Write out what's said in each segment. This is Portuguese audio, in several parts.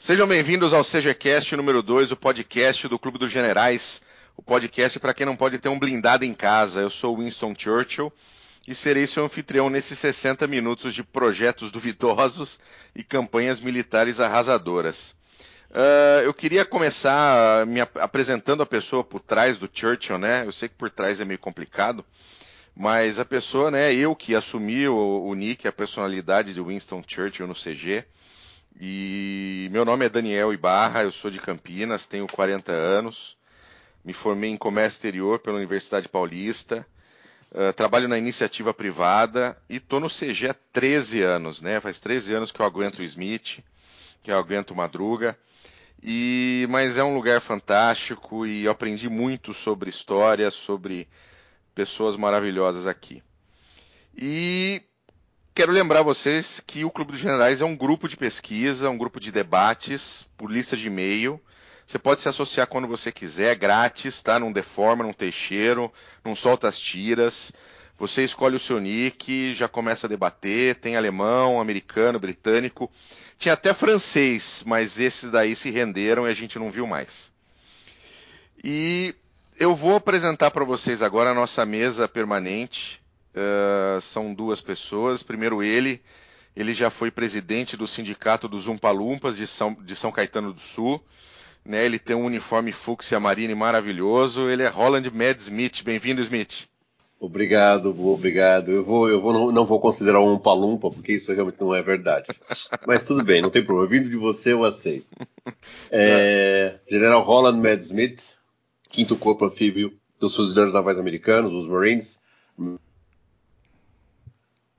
Sejam bem-vindos ao CGCast número 2, o podcast do Clube dos Generais, o podcast para quem não pode ter um blindado em casa. Eu sou Winston Churchill e serei seu anfitrião nesses 60 minutos de projetos duvidosos e campanhas militares arrasadoras. Uh, eu queria começar me ap apresentando a pessoa por trás do Churchill, né? Eu sei que por trás é meio complicado, mas a pessoa, né? Eu que assumi o, o nick, a personalidade de Winston Churchill no CG. E meu nome é Daniel Ibarra, eu sou de Campinas, tenho 40 anos, me formei em comércio exterior pela Universidade Paulista, uh, trabalho na iniciativa privada e estou no CG há 13 anos, né? Faz 13 anos que eu aguento o Smith, que eu aguento Madruga. E, mas é um lugar fantástico e eu aprendi muito sobre história, sobre pessoas maravilhosas aqui. E quero lembrar vocês que o Clube dos Generais é um grupo de pesquisa, um grupo de debates por lista de e-mail. Você pode se associar quando você quiser, grátis, tá? Não deforma, não teixeiro, não solta as tiras. Você escolhe o seu nick, já começa a debater, tem alemão, americano, britânico. Tinha até francês, mas esses daí se renderam e a gente não viu mais. E eu vou apresentar para vocês agora a nossa mesa permanente. Uh, são duas pessoas. Primeiro ele, ele já foi presidente do sindicato dos Umpalumpas de São, de São Caetano do Sul. Né, ele tem um uniforme fúcsia marine maravilhoso. Ele é Roland Mad Smith. Bem-vindo, Smith. Obrigado, obrigado. Eu vou, eu vou não, não, vou considerar um palumpa, porque isso realmente não é verdade. Mas tudo bem, não tem problema. Vindo de você, eu aceito. É, General Holland Mad Smith, quinto corpo anfíbio dos fuzileiros navais americanos, os Marines.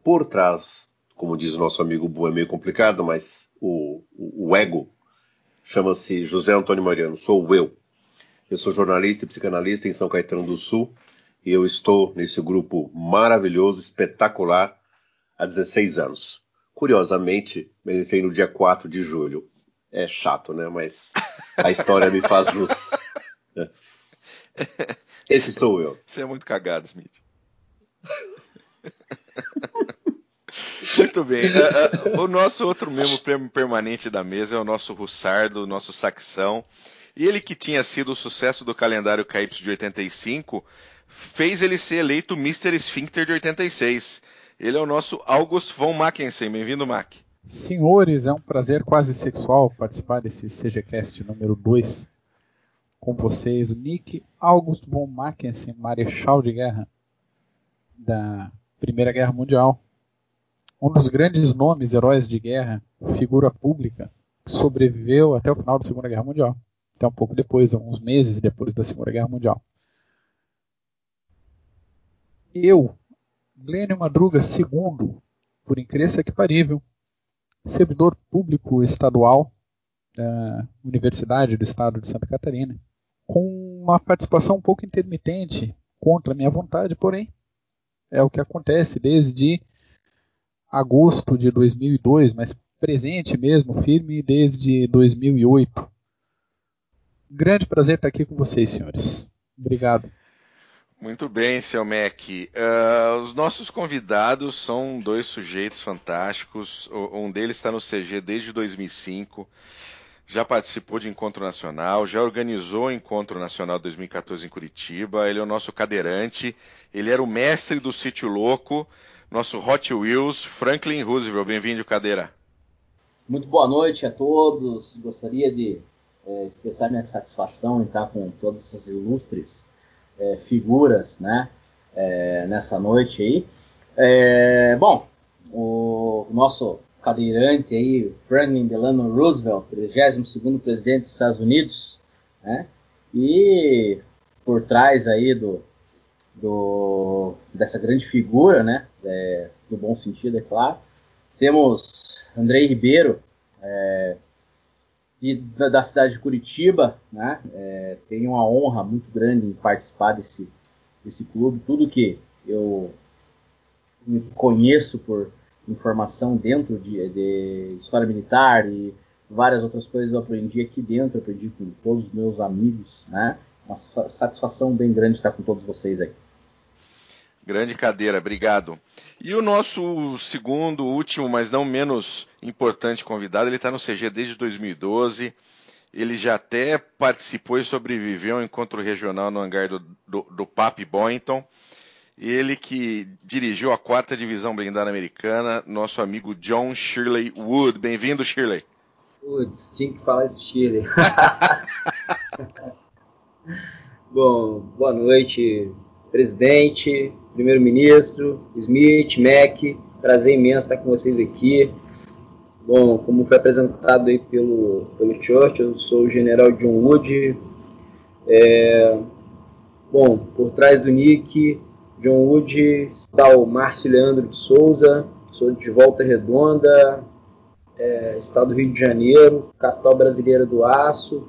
Por trás, como diz o nosso amigo Bu, é meio complicado, mas o, o, o ego chama-se José Antônio Mariano, sou eu. Eu sou jornalista e psicanalista em São Caetano do Sul e eu estou nesse grupo maravilhoso, espetacular, há 16 anos. Curiosamente, ele vem no dia 4 de julho. É chato, né? Mas a história me faz jus. Esse sou eu. Você é muito cagado, Smith. Muito bem. Uh, uh, o nosso outro membro permanente da mesa é o nosso Russardo, nosso Saxão. E ele que tinha sido o sucesso do calendário KY de 85, fez ele ser eleito Mr. Sphincter de 86. Ele é o nosso August von Mackensen. Bem-vindo, Mac. Senhores, é um prazer quase sexual participar desse CGCast número 2 com vocês, Nick August von Mackensen, marechal de guerra da Primeira Guerra Mundial. Um dos grandes nomes, heróis de guerra, figura pública, sobreviveu até o final da Segunda Guerra Mundial. Até um pouco depois, alguns meses depois da Segunda Guerra Mundial. Eu, Glênio Madruga II, por incrível que parível, servidor público estadual da Universidade do Estado de Santa Catarina, com uma participação um pouco intermitente, contra minha vontade, porém, é o que acontece desde agosto de 2002, mas presente mesmo, firme desde 2008. Grande prazer estar aqui com vocês, senhores. Obrigado. Muito bem, seu Mac. Uh, os nossos convidados são dois sujeitos fantásticos. Um deles está no CG desde 2005, já participou de encontro nacional, já organizou o encontro nacional 2014 em Curitiba. Ele é o nosso cadeirante. Ele era o mestre do sítio louco, nosso Hot Wheels, Franklin Roosevelt. Bem-vindo, cadeira. Muito boa noite a todos. Gostaria de é, expressar minha satisfação em estar com todas essas ilustres é, figuras né, é, nessa noite aí. É, bom, o nosso cadeirante aí, Franklin Delano Roosevelt, 32º presidente dos Estados Unidos, né, e por trás aí do, do dessa grande figura, né, é, no bom sentido, é claro, temos Andrei Ribeiro, é, e da, da, cidade de Curitiba, né? É, tenho uma honra muito grande em participar desse, desse clube. Tudo que eu conheço por informação dentro de, de, história militar e várias outras coisas eu aprendi aqui dentro, aprendi com todos os meus amigos, né? Uma satisfação bem grande estar com todos vocês aí. Grande cadeira, obrigado. E o nosso segundo, último, mas não menos importante convidado, ele está no CG desde 2012. Ele já até participou e sobreviveu ao encontro regional no hangar do, do, do Papi Boynton. Ele que dirigiu a quarta divisão blindada americana, nosso amigo John Shirley Wood. Bem-vindo, Shirley. Putz, tinha que falar esse Shirley. Bom, boa noite, presidente, primeiro-ministro, Smith, Mac. Prazer imenso estar com vocês aqui. Bom, como foi apresentado aí pelo, pelo Church, eu sou o general John Wood. É, bom, por trás do Nick, John Wood, está o Márcio Leandro de Souza, sou de Volta Redonda, é, estado do Rio de Janeiro, capital brasileira do aço.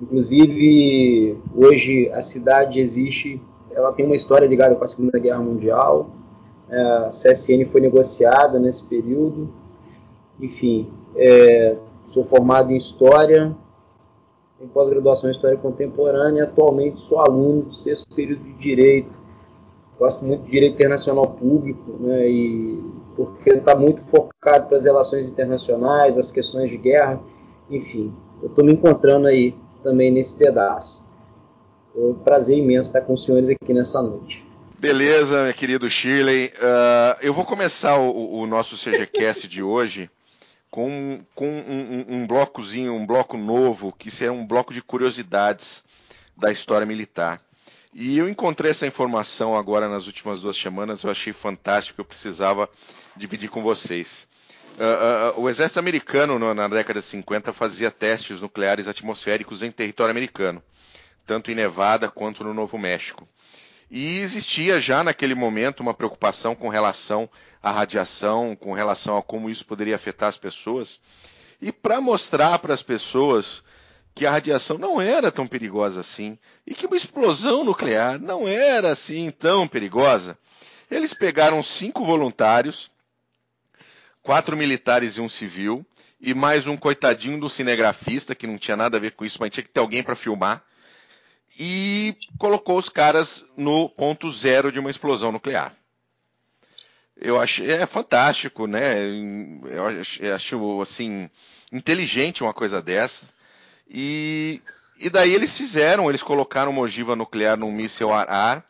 Inclusive, hoje a cidade existe, ela tem uma história ligada com a Segunda Guerra Mundial. É, a CSN foi negociada nesse período. Enfim, é, sou formado em História, em pós-graduação em História Contemporânea e atualmente sou aluno do sexto período de Direito. Gosto muito de Direito Internacional Público, né, e porque está muito focado para as relações internacionais, as questões de guerra, enfim. Eu estou me encontrando aí também nesse pedaço. É um prazer imenso estar com os senhores aqui nessa noite. Beleza, meu querido Shirley. Uh, eu vou começar o, o nosso CGCast de hoje com, com um, um, um, blocozinho, um bloco novo, que será um bloco de curiosidades da história militar. E eu encontrei essa informação agora nas últimas duas semanas, eu achei fantástico, eu precisava dividir com vocês. Uh, uh, o exército americano, no, na década de 50, fazia testes nucleares atmosféricos em território americano, tanto em Nevada quanto no Novo México. E existia já naquele momento uma preocupação com relação à radiação, com relação a como isso poderia afetar as pessoas. E para mostrar para as pessoas que a radiação não era tão perigosa assim e que uma explosão nuclear não era assim tão perigosa, eles pegaram cinco voluntários quatro militares e um civil, e mais um coitadinho do cinegrafista, que não tinha nada a ver com isso, mas tinha que ter alguém para filmar, e colocou os caras no ponto zero de uma explosão nuclear. Eu acho é fantástico, né? Eu acho assim inteligente uma coisa dessa. E, e daí eles fizeram, eles colocaram uma ogiva nuclear num míssil ar-ar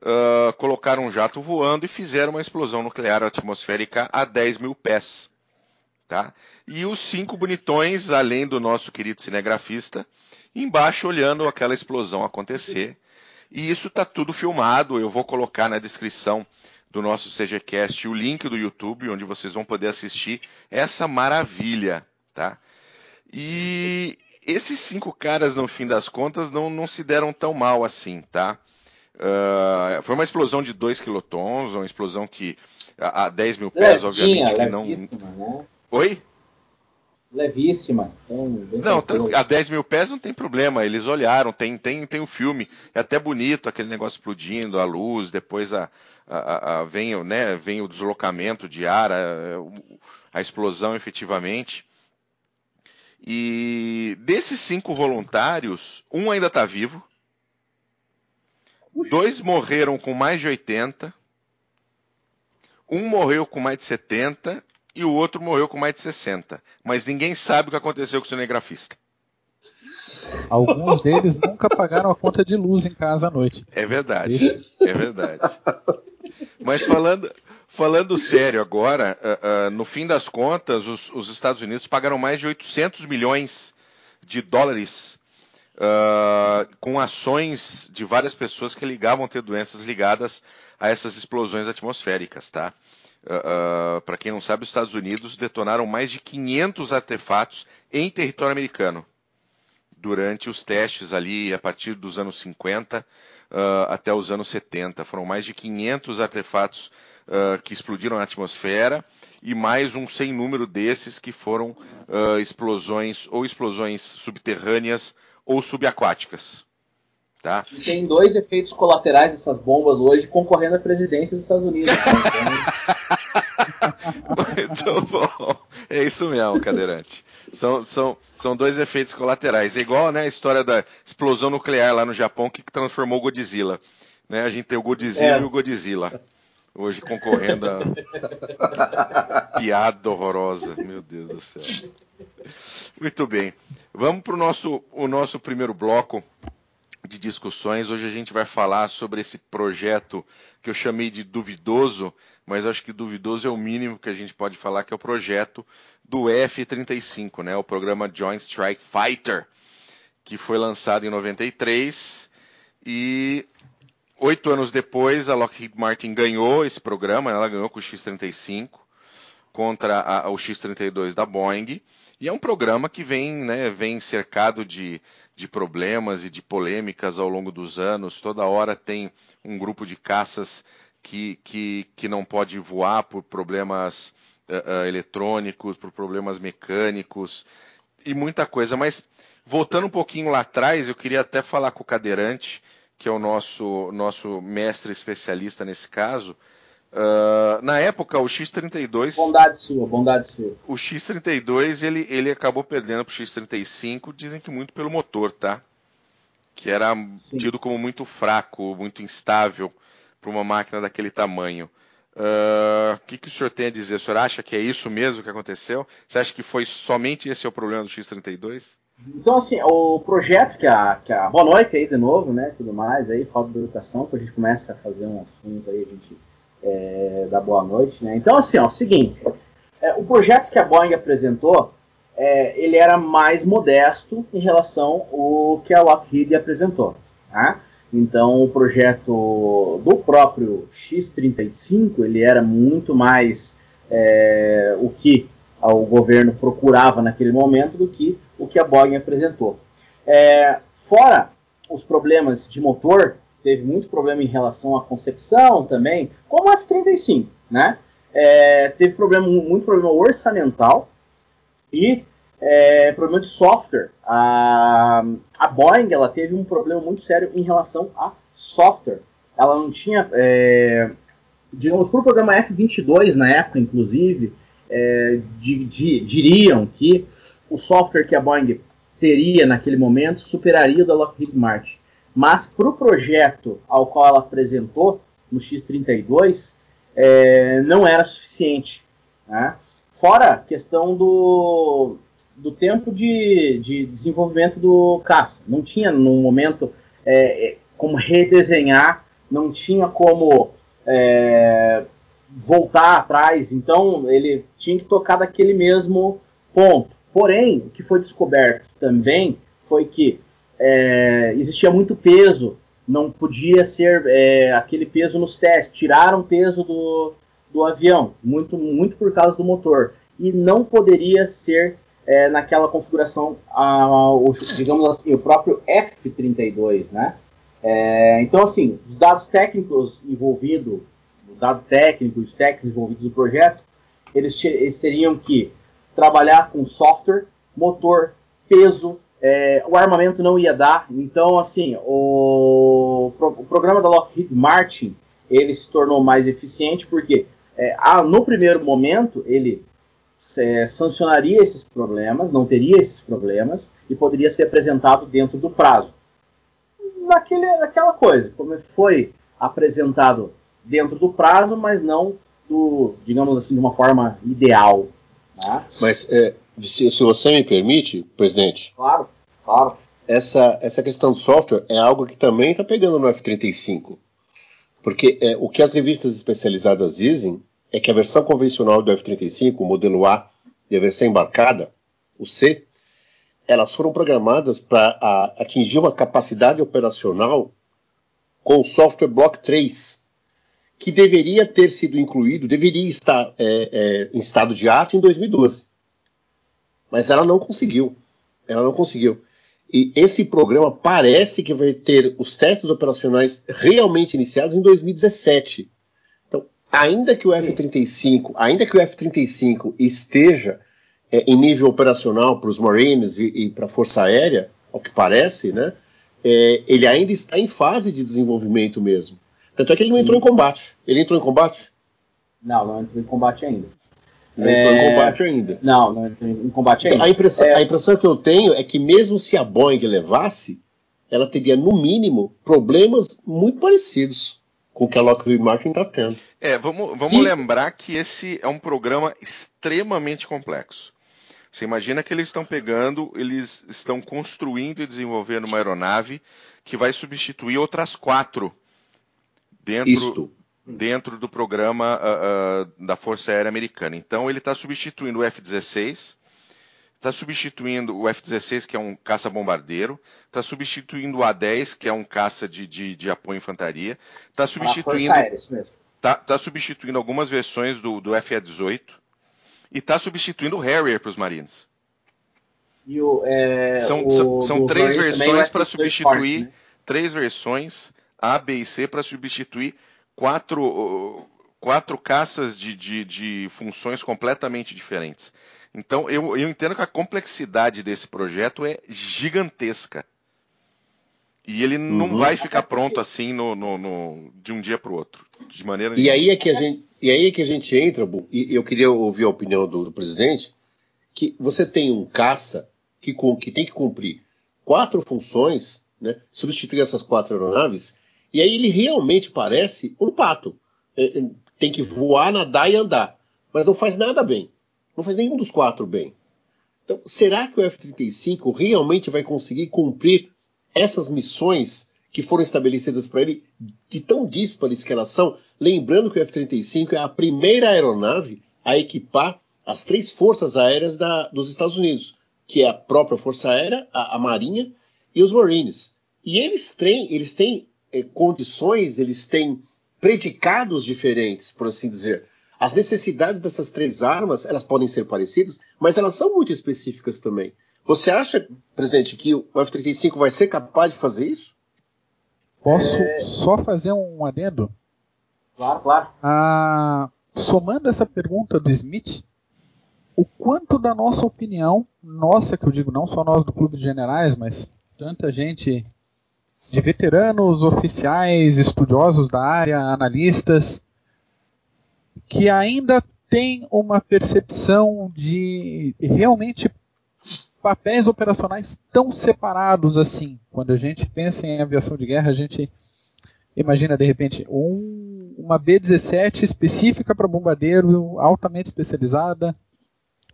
uh, colocaram um jato voando e fizeram uma explosão nuclear atmosférica a 10 mil pés. Tá? E os cinco bonitões, além do nosso querido cinegrafista, embaixo olhando aquela explosão acontecer. E isso está tudo filmado. Eu vou colocar na descrição do nosso CGCast o link do YouTube, onde vocês vão poder assistir essa maravilha. Tá? E esses cinco caras, no fim das contas, não, não se deram tão mal assim, tá? Uh, foi uma explosão de 2 quilotons, uma explosão que a, a 10 mil pés, levinha, obviamente, que não. Né? Oi? Levíssima. não, a 10 mil pés não tem problema, eles olharam, tem, tem, tem o um filme, é até bonito aquele negócio explodindo, a luz, depois a, a, a vem, né, vem o deslocamento de ar, a, a explosão efetivamente. E desses cinco voluntários, um ainda está vivo, Dois morreram com mais de 80. Um morreu com mais de 70 e o outro morreu com mais de 60. Mas ninguém sabe o que aconteceu com o cinegrafista. Alguns deles nunca pagaram a conta de luz em casa à noite. É verdade. É verdade. Mas falando, falando sério agora, uh, uh, no fim das contas, os, os Estados Unidos pagaram mais de 800 milhões de dólares uh, com ações de várias pessoas que ligavam ter doenças ligadas a essas explosões atmosféricas, tá? Para quem não sabe, os Estados Unidos detonaram mais de 500 artefatos em território americano durante os testes ali a partir dos anos 50 até os anos 70. Foram mais de 500 artefatos que explodiram na atmosfera e mais um sem número desses que foram explosões ou explosões subterrâneas ou subaquáticas. Tá? E tem dois efeitos colaterais dessas bombas hoje concorrendo à presidência dos Estados Unidos. Muito bom. É isso mesmo, cadeirante. São, são, são dois efeitos colaterais. É igual né, a história da explosão nuclear lá no Japão que transformou Godzilla. Né? A gente tem o Godzilla é. e o Godzilla. Hoje concorrendo a piada horrorosa. Meu Deus do céu. Muito bem. Vamos para o nosso, o nosso primeiro bloco de discussões. Hoje a gente vai falar sobre esse projeto que eu chamei de duvidoso, mas acho que duvidoso é o mínimo que a gente pode falar, que é o projeto do F-35, né? o programa Joint Strike Fighter, que foi lançado em 93 e oito anos depois a Lockheed Martin ganhou esse programa, ela ganhou com o X-35 contra a, o X-32 da Boeing. E é um programa que vem, né, vem cercado de, de problemas e de polêmicas ao longo dos anos. Toda hora tem um grupo de caças que, que, que não pode voar por problemas uh, uh, eletrônicos, por problemas mecânicos e muita coisa. Mas voltando um pouquinho lá atrás, eu queria até falar com o cadeirante, que é o nosso, nosso mestre especialista nesse caso, Uh, na época, o X-32. Bondade sua, bondade sua. O X-32 ele, ele acabou perdendo para o X-35, dizem que muito pelo motor, tá? Que era Sim. tido como muito fraco, muito instável para uma máquina daquele tamanho. Ah, o uh, que, que o senhor tem a dizer? O senhor acha que é isso mesmo que aconteceu? Você acha que foi somente esse o problema do X-32? Então, assim, o projeto que a, que a. Boa noite aí de novo, né? Tudo mais aí, falta de educação, que a gente começa a fazer um assunto aí, a gente é, da Boa Noite. Né? Então, assim, ó, seguinte, é, o projeto que a Boeing apresentou, é, ele era mais modesto em relação ao que a Lockheed apresentou. Tá? Então, o projeto do próprio X-35, ele era muito mais é, o que o governo procurava naquele momento do que o que a Boeing apresentou. É, fora os problemas de motor, teve muito problema em relação à concepção também, como o F-35, né? É, teve problema, muito problema orçamental e é, problema de software. A, a Boeing ela teve um problema muito sério em relação a software. Ela não tinha, é, digamos, para o programa F-22 na época, inclusive, é, di, di, diriam que o software que a Boeing teria naquele momento superaria o da Lockheed Martin. Mas para o projeto ao qual ela apresentou, no X32, é, não era suficiente. Né? Fora a questão do, do tempo de, de desenvolvimento do caça. Não tinha, no momento, é, é, como redesenhar, não tinha como é, voltar atrás. Então, ele tinha que tocar daquele mesmo ponto. Porém, o que foi descoberto também foi que é, existia muito peso, não podia ser é, aquele peso nos testes, tiraram peso do, do avião, muito, muito por causa do motor, e não poderia ser é, naquela configuração, a, o, digamos assim, o próprio F-32, né? É, então, assim, os dados técnicos envolvidos, dado técnico, os técnicos envolvidos no projeto, eles, eles teriam que trabalhar com software, motor, peso, é, o armamento não ia dar. Então, assim, o, o, programa da Lockheed Martin ele se tornou mais eficiente porque é, a, no primeiro momento ele é, sancionaria esses problemas, não teria esses problemas e poderia ser apresentado dentro do prazo. Naquele, naquela coisa, como foi apresentado dentro do prazo, mas não do, digamos assim, de uma forma ideal. Né? Mas é, se, se, você me permite, presidente. Claro, claro. Essa, essa questão do software é algo que também está pegando no F-35. Porque é, o que as revistas especializadas dizem é que a versão convencional do F-35, o modelo A, e a versão embarcada, o C, elas foram programadas para atingir uma capacidade operacional com o software Block 3, que deveria ter sido incluído, deveria estar é, é, em estado de arte em 2012. Mas ela não conseguiu. Ela não conseguiu. E esse programa parece que vai ter os testes operacionais realmente iniciados em 2017. Então, ainda que o F-35, ainda que o F-35 esteja é, em nível operacional para os Marines e, e para a Força Aérea, ao que parece, né, é, ele ainda está em fase de desenvolvimento mesmo. Tanto é que ele não entrou em combate. Ele entrou em combate? Não, não entrou em combate ainda. Não entrou em é, combate ainda. Não, não entrou em combate então, ainda. A impressão, é... a impressão que eu tenho é que mesmo se a Boeing levasse, ela teria, no mínimo, problemas muito parecidos com o que a Lockheed Martin está tendo. É, vamos, vamos lembrar que esse é um programa extremamente complexo. Você imagina que eles estão pegando, eles estão construindo e desenvolvendo uma aeronave que vai substituir outras quatro dentro, dentro do programa uh, uh, da Força Aérea Americana. Então ele está substituindo o F-16, está substituindo o F-16, que é um caça-bombardeiro, está substituindo o A-10, que é um caça de, de, de apoio à infantaria, está substituindo, tá, tá, substituindo algumas versões do, do F-18 e está substituindo o Harrier para os Marines. O, é, são, são, são três versões para substituir né? três versões A, B e C para substituir quatro, quatro caças de, de, de funções completamente diferentes. Então eu, eu entendo que a complexidade desse projeto é gigantesca. E ele não uhum. vai ficar pronto assim no, no, no de um dia para o outro, de maneira e aí é que a gente E aí é que a gente entra, e eu queria ouvir a opinião do, do presidente, que você tem um caça que, que tem que cumprir quatro funções, né, substituir essas quatro aeronaves, e aí ele realmente parece um pato. É, é, tem que voar, nadar e andar, mas não faz nada bem. Não faz nenhum dos quatro bem. Então, será que o F-35 realmente vai conseguir cumprir essas missões que foram estabelecidas para ele, de tão díspares que elas são, lembrando que o F-35 é a primeira aeronave a equipar as três forças aéreas da, dos Estados Unidos, que é a própria Força Aérea, a, a Marinha e os Marines. E eles têm, eles têm condições, eles têm predicados diferentes, por assim dizer. As necessidades dessas três armas, elas podem ser parecidas, mas elas são muito específicas também. Você acha, presidente, que o F-35 vai ser capaz de fazer isso? Posso é... só fazer um adendo? Claro, claro. Ah, somando essa pergunta do Smith, o quanto da nossa opinião, nossa que eu digo, não só nós do Clube de Generais, mas tanta gente de veteranos, oficiais, estudiosos da área, analistas, que ainda tem uma percepção de realmente papéis operacionais tão separados assim. Quando a gente pensa em aviação de guerra, a gente imagina de repente um, uma B-17 específica para bombardeiro, altamente especializada,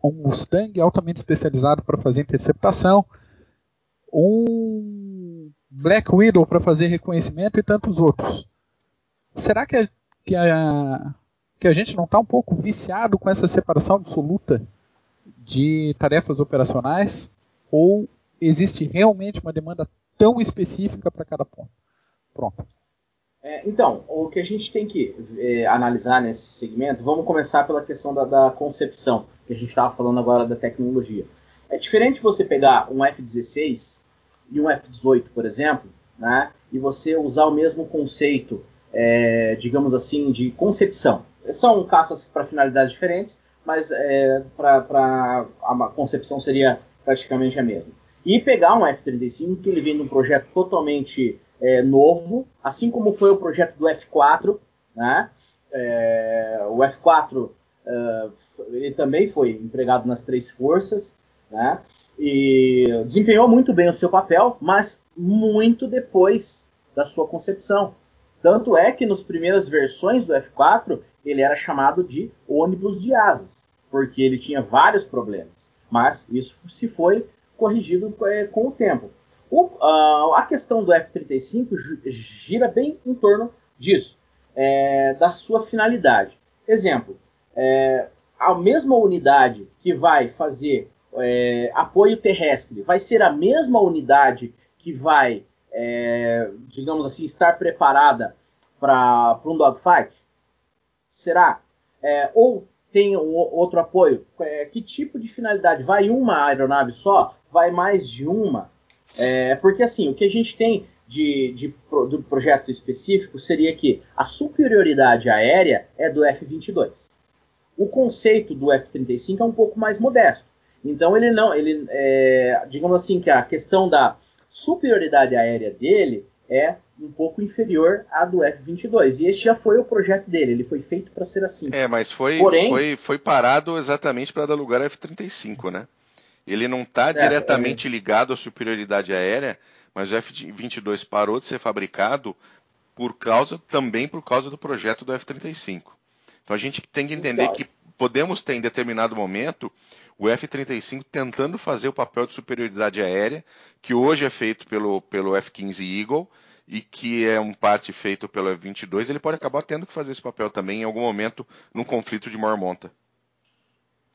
um Mustang altamente especializado para fazer interceptação, um Black Widow para fazer reconhecimento e tantos outros. Será que a, que a, que a gente não está um pouco viciado com essa separação absoluta de tarefas operacionais ou existe realmente uma demanda tão específica para cada ponto? Pronto. É, então, o que a gente tem que é, analisar nesse segmento, vamos começar pela questão da, da concepção, que a gente estava falando agora da tecnologia. É diferente você pegar um F-16 e um F-18, por exemplo, né, e você usar o mesmo conceito, é, digamos assim, de concepção. São caças para finalidades diferentes, mas é, para a concepção seria praticamente a mesma. E pegar um F-35 que ele vem de um projeto totalmente é, novo, assim como foi o projeto do F-4, né? É, o F-4 é, ele também foi empregado nas três forças, né? E desempenhou muito bem o seu papel, mas muito depois da sua concepção. Tanto é que nas primeiras versões do F4 ele era chamado de ônibus de asas, porque ele tinha vários problemas. Mas isso se foi corrigido é, com o tempo. O, uh, a questão do F-35 gira bem em torno disso, é, da sua finalidade. Exemplo, é, a mesma unidade que vai fazer é, apoio terrestre vai ser a mesma unidade que vai é, digamos assim, estar preparada para um dogfight? Será? É, ou tem outro apoio? É, que tipo de finalidade? Vai uma aeronave só? Vai mais de uma? É, porque assim, o que a gente tem de, de, do projeto específico seria que a superioridade aérea é do F-22. O conceito do F-35 é um pouco mais modesto. Então ele não, ele, é, digamos assim que a questão da superioridade aérea dele é um pouco inferior à do F-22. E esse já foi o projeto dele, ele foi feito para ser assim. É, mas foi, Porém, foi, foi parado exatamente para dar lugar ao F-35, né? Ele não está é, diretamente é. ligado à superioridade aérea, mas o F-22 parou de ser fabricado por causa também por causa do projeto do F-35. Então a gente tem que entender que podemos ter em determinado momento o F-35 tentando fazer o papel de superioridade aérea, que hoje é feito pelo, pelo F-15 Eagle e que é um parte feito pelo F-22, ele pode acabar tendo que fazer esse papel também em algum momento num conflito de maior monta.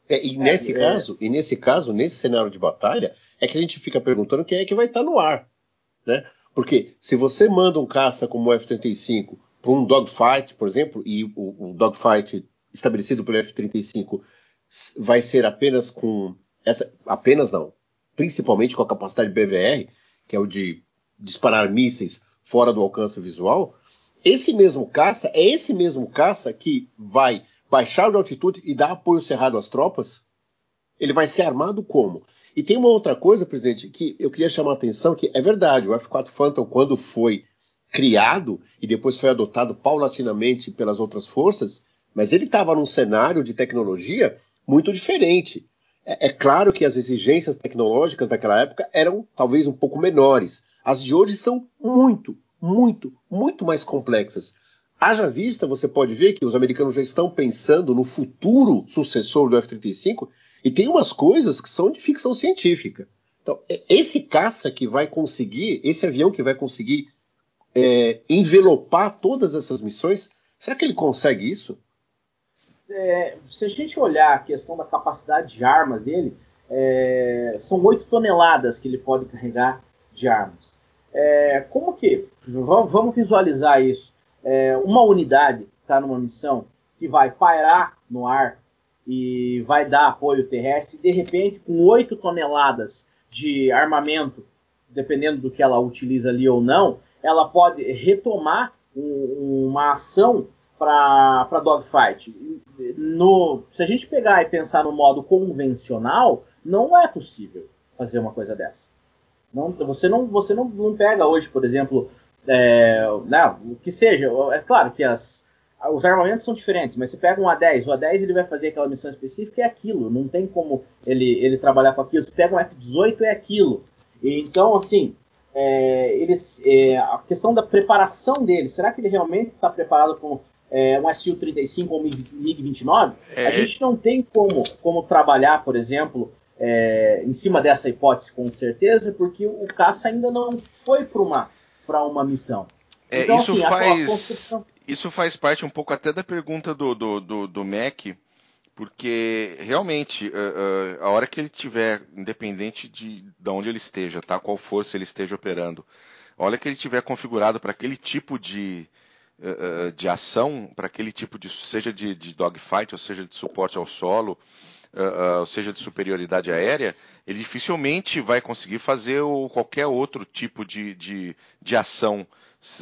É, e nesse é, caso, é... e nesse caso, nesse cenário de batalha, é que a gente fica perguntando quem é que vai estar no ar, né? Porque se você manda um caça como o F-35 para um dogfight, por exemplo, e o, o dogfight estabelecido pelo F-35 vai ser apenas com essa, apenas não, principalmente com a capacidade BVR, que é o de disparar mísseis fora do alcance visual, esse mesmo caça é esse mesmo caça que vai baixar de altitude e dar apoio cerrado às tropas? Ele vai ser armado como? E tem uma outra coisa, presidente, que eu queria chamar a atenção, que é verdade, o F-4 Phantom, quando foi criado e depois foi adotado paulatinamente pelas outras forças, mas ele estava num cenário de tecnologia muito diferente. É, é, claro que as exigências tecnológicas daquela época eram talvez um pouco menores. As de hoje são muito, muito, muito mais complexas. Haja vista, você pode ver que os americanos já estão pensando no futuro sucessor do F-35 e tem umas coisas que são de ficção científica. Então, é, esse caça que vai conseguir, esse avião que vai conseguir é, envelopar todas essas missões, será que ele consegue isso? É, se a gente olhar a questão da capacidade de armas dele, é, são 8 toneladas que ele pode carregar de armas. É, como que? Vamos, visualizar isso. É, uma unidade está numa missão que vai pairar no ar e vai dar apoio terrestre, e de repente, com 8 toneladas de armamento, dependendo do que ela utiliza ali ou não, ela pode retomar um, uma ação para dogfight. No, se a gente pegar e pensar no modo convencional, não é possível fazer uma coisa dessa. Não, você não, você não, não pega hoje, por exemplo, é, não, o que seja. É claro que as, os armamentos são diferentes, mas você pega um A10, o A10 ele vai fazer aquela missão específica, é aquilo, não tem como ele, ele trabalhar com aquilo. Você pega um F18, é aquilo. E, então, assim, é, eles, é, a questão da preparação dele, será que ele realmente está preparado com é, um SU-35 ou um MiG-29? A gente não tem como, como trabalhar, por exemplo, é, em cima dessa hipótese com certeza, porque o caça ainda não foi para uma, uma missão. É, então, isso, assim, faz, construção... isso faz parte um pouco até da pergunta do, do, do, do Mac, porque realmente, uh, uh, a hora que ele tiver, independente de, de onde ele esteja, tá? qual força ele esteja operando, a hora que ele tiver configurado para aquele tipo de, uh, de ação, para aquele tipo de, seja de, de dogfight, ou seja de suporte ao solo, ou seja de superioridade aérea, ele dificilmente vai conseguir fazer o, qualquer outro tipo de, de, de ação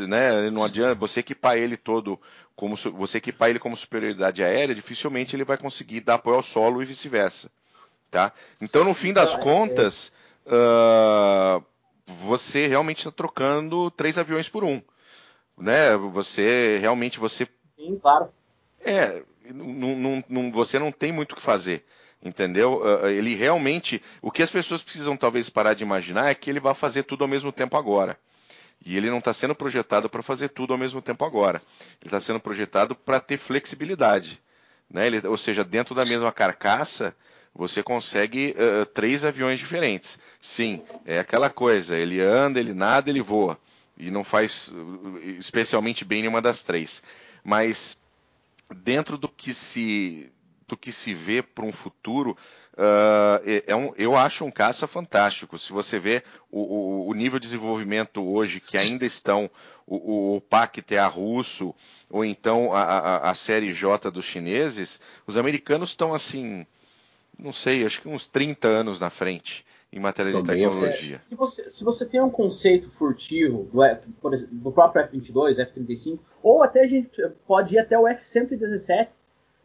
né? Não adianta você equipar ele todo como você equipar ele como superioridade aérea, dificilmente ele vai conseguir dar apoio ao solo e vice-versa, tá? Então, no fim das então, é, contas, uh, você realmente está trocando três aviões por um, né? Você realmente você Sim, claro. É, não, não, você não tem muito o que fazer entendeu? Uh, ele realmente, o que as pessoas precisam talvez parar de imaginar é que ele vai fazer tudo ao mesmo tempo agora. E ele não está sendo projetado para fazer tudo ao mesmo tempo agora. Ele está sendo projetado para ter flexibilidade. Né? Ele, ou seja, dentro da mesma carcaça, você consegue uh, três aviões diferentes. Sim, é aquela coisa: ele anda, ele nada, ele voa. E não faz especialmente bem nenhuma das três. Mas dentro do que se do que se vê para um futuro, uh, é, é um, eu acho um caça fantástico. Se você vê o, o, o nível de desenvolvimento hoje que ainda estão o, o PAC-TA russo ou então a, a, a, série J dos chineses, os americanos estão assim, não sei, acho que uns 30 anos na frente em matéria de Também tecnologia. É, se, você, se você tem um conceito furtivo do, por exemplo, do próprio F-22, F-35, ou até a gente pode ir até o F-117,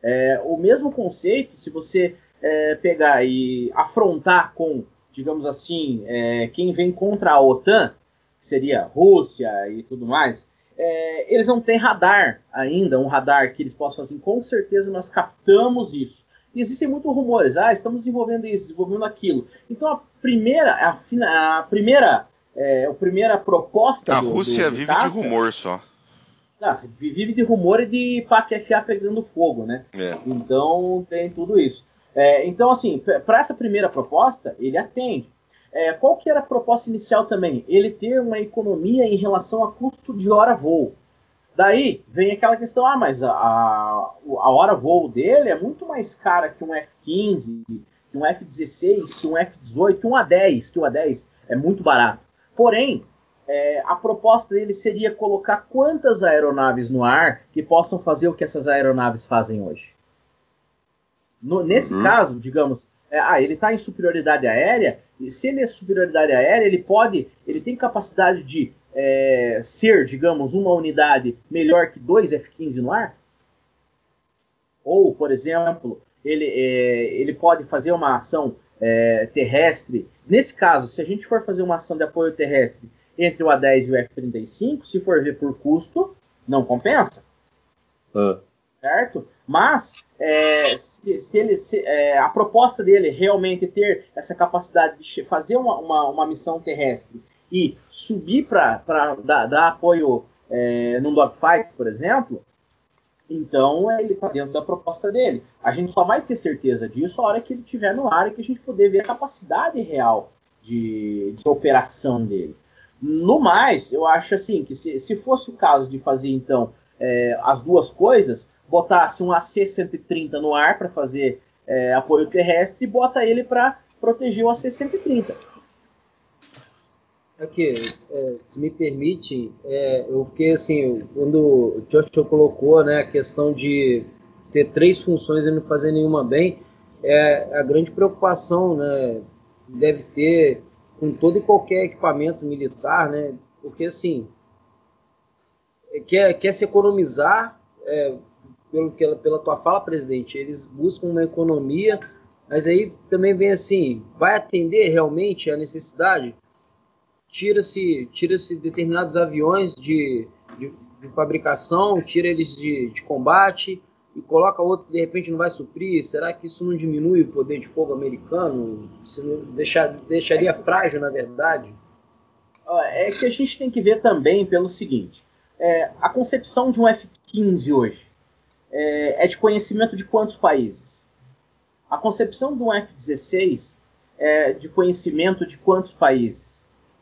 é, o mesmo conceito, se você é, pegar e afrontar com, digamos assim, é, quem vem contra a OTAN, que seria Rússia e tudo mais, é, eles não têm radar ainda, um radar que eles possam fazer. Com certeza nós captamos isso. E existem muitos rumores, ah, estamos desenvolvendo isso, desenvolvendo aquilo. Então a primeira, a, a primeira, é, a primeira proposta a do, Rússia do, do vive de rumor só. Ah, vive de rumor e de PAC-FA pegando fogo, né? É. Então tem tudo isso. É, então, assim, para essa primeira proposta, ele atende. É, qual que era a proposta inicial também? Ele ter uma economia em relação a custo de hora voo. Daí vem aquela questão, ah, mas a, a, a hora voo dele é muito mais cara que um F-15, que um F-16, que um F-18, que um A-10, que o A-10 é muito barato. Porém, é, a proposta dele seria colocar quantas aeronaves no ar que possam fazer o que essas aeronaves fazem hoje. No, nesse Uhum. caso, digamos, é, ah, ele está em superioridade aérea, e se ele é superioridade aérea, ele pode, ele tem capacidade de é, ser, digamos, uma unidade melhor que dois F-15 no ar? Ou, por exemplo, ele, é, ele pode fazer uma ação é, terrestre. Nesse caso, se a gente for fazer uma ação de apoio terrestre entre o A10 e o F-35, se for ver por custo, não compensa Ah, certo? Mas é, se, se ele, se, é, a proposta dele realmente ter essa capacidade de fazer uma, uma, uma missão terrestre e subir para dar, dar apoio é, num dogfight, por exemplo, então ele está dentro da proposta dele. A gente só vai ter certeza disso a hora que ele estiver no ar e que a gente poder ver a capacidade real de, de operação dele. No mais, eu acho assim que se, se fosse o caso de fazer então é, as duas coisas, botasse um AC-130 no ar para fazer é, apoio terrestre e bota ele para proteger o AC-130. Aqui, é, se me permite, é, eu fiquei assim, quando o Churchill colocou né, a questão de ter três funções e não fazer nenhuma bem, é a grande preocupação né, deve ter com todo e qualquer equipamento militar, né, porque assim, é, quer, quer se economizar, é, pelo que, pela tua fala, presidente, eles buscam uma economia, mas aí também vem assim, vai atender realmente a necessidade? Tira-se tira-se determinados aviões de, de, de fabricação, tira eles de, de combate e coloca outro que de repente não vai suprir. Será que isso não diminui o poder de fogo americano? Se deixar, deixaria frágil, na verdade? É que a gente tem que ver também pelo seguinte: é, a concepção de um F-15 hoje é, é de conhecimento de quantos países? A concepção de um F-16 é de conhecimento de quantos países?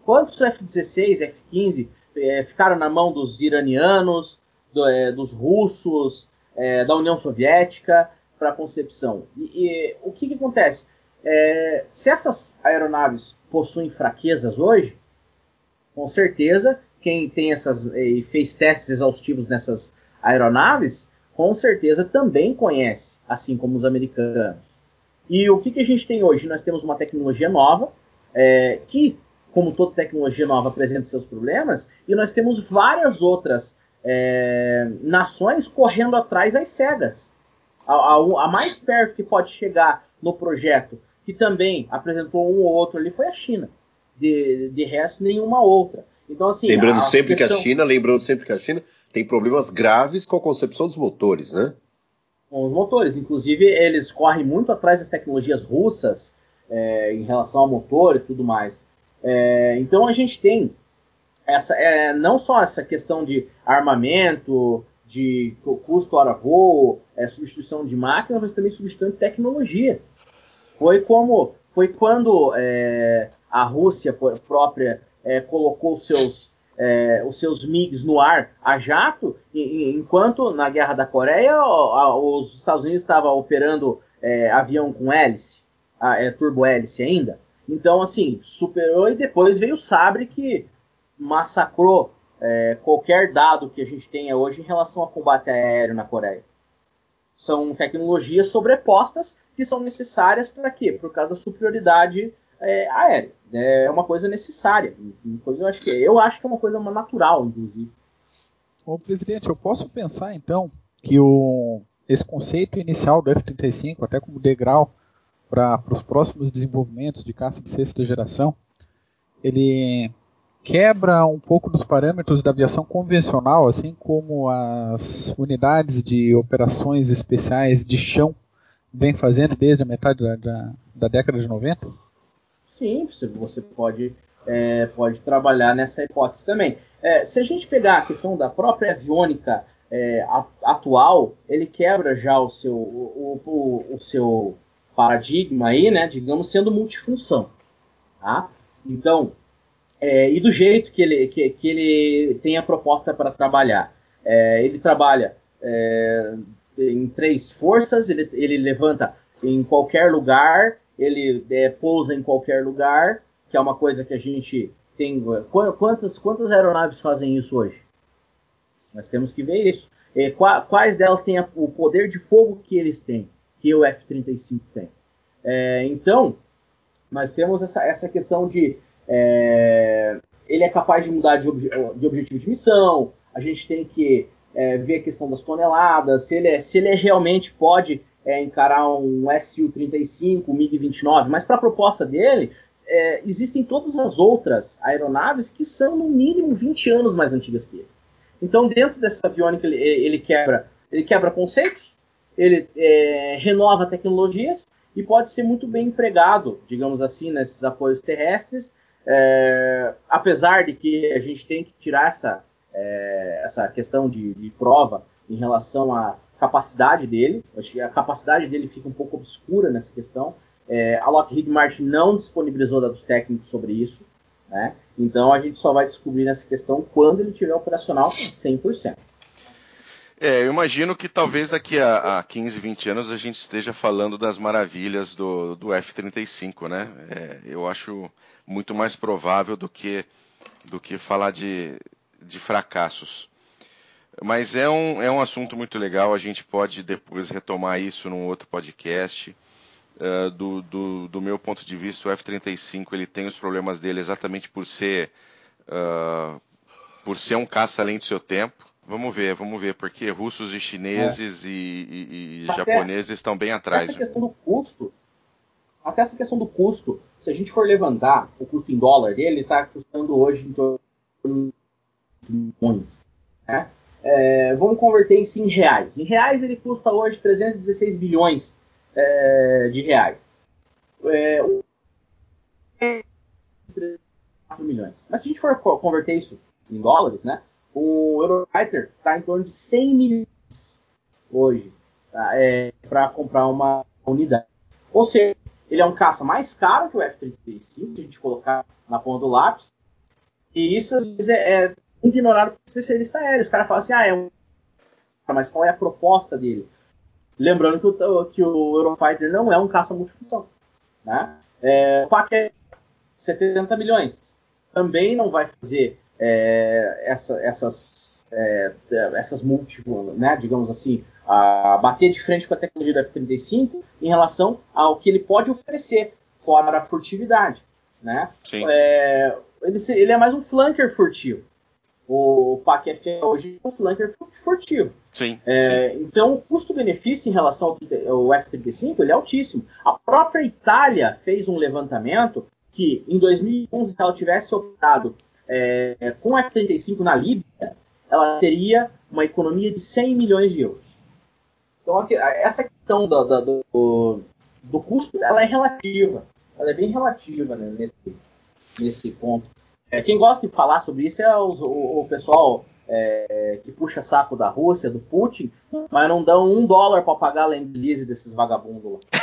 Quantos F-16, F-15 é, ficaram na mão dos iranianos, do, é, dos russos, é, da União Soviética para concepção? E, e o que, que acontece? É, se essas aeronaves possuem fraquezas hoje, com certeza quem tem essas e fez testes exaustivos nessas aeronaves, com certeza também conhece, assim como os americanos. E o que, que a gente tem hoje? Nós temos uma tecnologia nova é, que como toda tecnologia nova apresenta seus problemas, e nós temos várias outras é, nações correndo atrás às cegas. A, a, a, mais perto que pode chegar no projeto, que também apresentou um ou outro ali, foi a China. De, de resto, nenhuma outra. Então, assim, lembrando a sempre questão... que a China, lembrando sempre que a China tem problemas graves com a concepção dos motores, né? Com os motores, inclusive eles correm muito atrás das tecnologias russas é, em relação ao motor e tudo mais. É, então a gente tem essa, é, não só essa questão de armamento, de custo hora voo, é, substituição de máquinas, mas também substituição de tecnologia. Foi como foi quando é, a Rússia própria é, colocou seus é, os seus MiGs no ar a jato, e, enquanto na Guerra da Coreia a, os Estados Unidos estavam operando é, avião com hélice, a, é, turbo hélice ainda. Então, assim, superou e depois veio o Sabre que massacrou é, qualquer dado que a gente tenha hoje em relação a combate aéreo na Coreia. São tecnologias sobrepostas que são necessárias para quê? Por causa da superioridade é, aérea. É uma coisa necessária. Uma coisa, eu, acho que, eu acho que é uma coisa natural, inclusive. Ô, presidente, eu posso pensar então que o, esse conceito inicial do F-35, até como degrau para os próximos desenvolvimentos de caça de sexta geração, ele quebra um pouco dos parâmetros da aviação convencional, assim como as unidades de operações especiais de chão vem fazendo desde a metade da, da, da década de 90? Sim, você pode, é, pode trabalhar nessa hipótese também. É, se a gente pegar a questão da própria aviônica é, atual, ele quebra já o seu, o, o, o, seu paradigma aí, né, digamos, sendo multifunção. Tá? Então, é, e do jeito que ele, que, que ele tem a proposta para trabalhar. É, ele trabalha é, em três forças, ele, ele levanta em qualquer lugar, ele é, pousa em qualquer lugar, que é uma coisa que a gente tem. Quantas, quantas aeronaves fazem isso hoje? Nós temos que ver isso. Quais delas têm o poder de fogo que eles têm, que o F-35 tem? É, então, nós temos essa, essa questão de é, ele é capaz de mudar de, obje, de, objetivo de missão, a gente tem que é, ver a questão das toneladas, se ele, é, se ele é realmente pode é, encarar um Su-35, um MiG-29, mas para a proposta dele, existem todas as outras aeronaves que são no mínimo 20 anos mais antigas que ele. Então, dentro dessa aviônica, ele, ele quebra, ele quebra conceitos, ele é, renova tecnologias e pode ser muito bem empregado, digamos assim, nesses apoios terrestres, é, apesar de que a gente tem que tirar essa, é, essa questão de, de, prova em relação à capacidade dele, acho que a capacidade dele fica um pouco obscura nessa questão. É, a Lockheed Martin não disponibilizou dados técnicos sobre isso, né? Então a gente só vai descobrir nessa questão quando ele tiver operacional 100%. É, eu imagino que talvez daqui a, a 15, 20 anos a gente esteja falando das maravilhas do, do F-35, né? É, eu acho muito mais provável do que, do que falar de, de fracassos. Mas é um, é um assunto muito legal, a gente pode depois retomar isso num outro podcast. Uh, do, do, do, meu ponto de vista, o F-35 ele tem os problemas dele exatamente por ser, uh, por ser um caça além do seu tempo. Vamos ver, vamos ver, porque russos e chineses é. e, e, e japoneses estão bem atrás. Essa questão do custo, até essa questão do custo, se a gente for levantar o custo em dólar dele, ele está custando hoje em torno de milhões. Né? É, vamos converter isso em reais. Em reais ele custa hoje 316 bilhões é, de reais. É, 4 milhões. Mas se a gente for converter isso em dólares, né? O Eurofighter está em torno de 100 milhões hoje tá? é, para comprar uma unidade. Ou seja, ele é um caça mais caro que o F-35, se a gente colocar na ponta do lápis. E isso às vezes é, é ignorado por especialista aéreo. Os caras falam assim, ah, é um. Mas qual é a proposta dele? Lembrando que o, que o Eurofighter não é um caça multifunção. Né? É, o PAC é 70 milhões. Também não vai fazer é, essa, essas, é, essas múltiplas, né, digamos assim, a bater de frente com a tecnologia do F-35 em relação ao que ele pode oferecer fora a furtividade. Né? É, ele, ele, é mais um flanker furtivo. O PAC-F hoje é um flanker furtivo. Sim, é, sim. Então, o custo-benefício em relação ao F-35 ele é altíssimo. A própria Itália fez um levantamento que, em 2011, se ela tivesse operado é, com o F-35 na Líbia, ela teria uma economia de 100 milhões de euros. Então, essa questão do, do, do custo, ela é relativa. Ela é bem relativa né, nesse, nesse ponto. É, quem gosta de falar sobre isso é os, o, o, pessoal é, que puxa saco da Rússia, do Putin, mas não dão um dólar para pagar a land-lease desses vagabundos lá.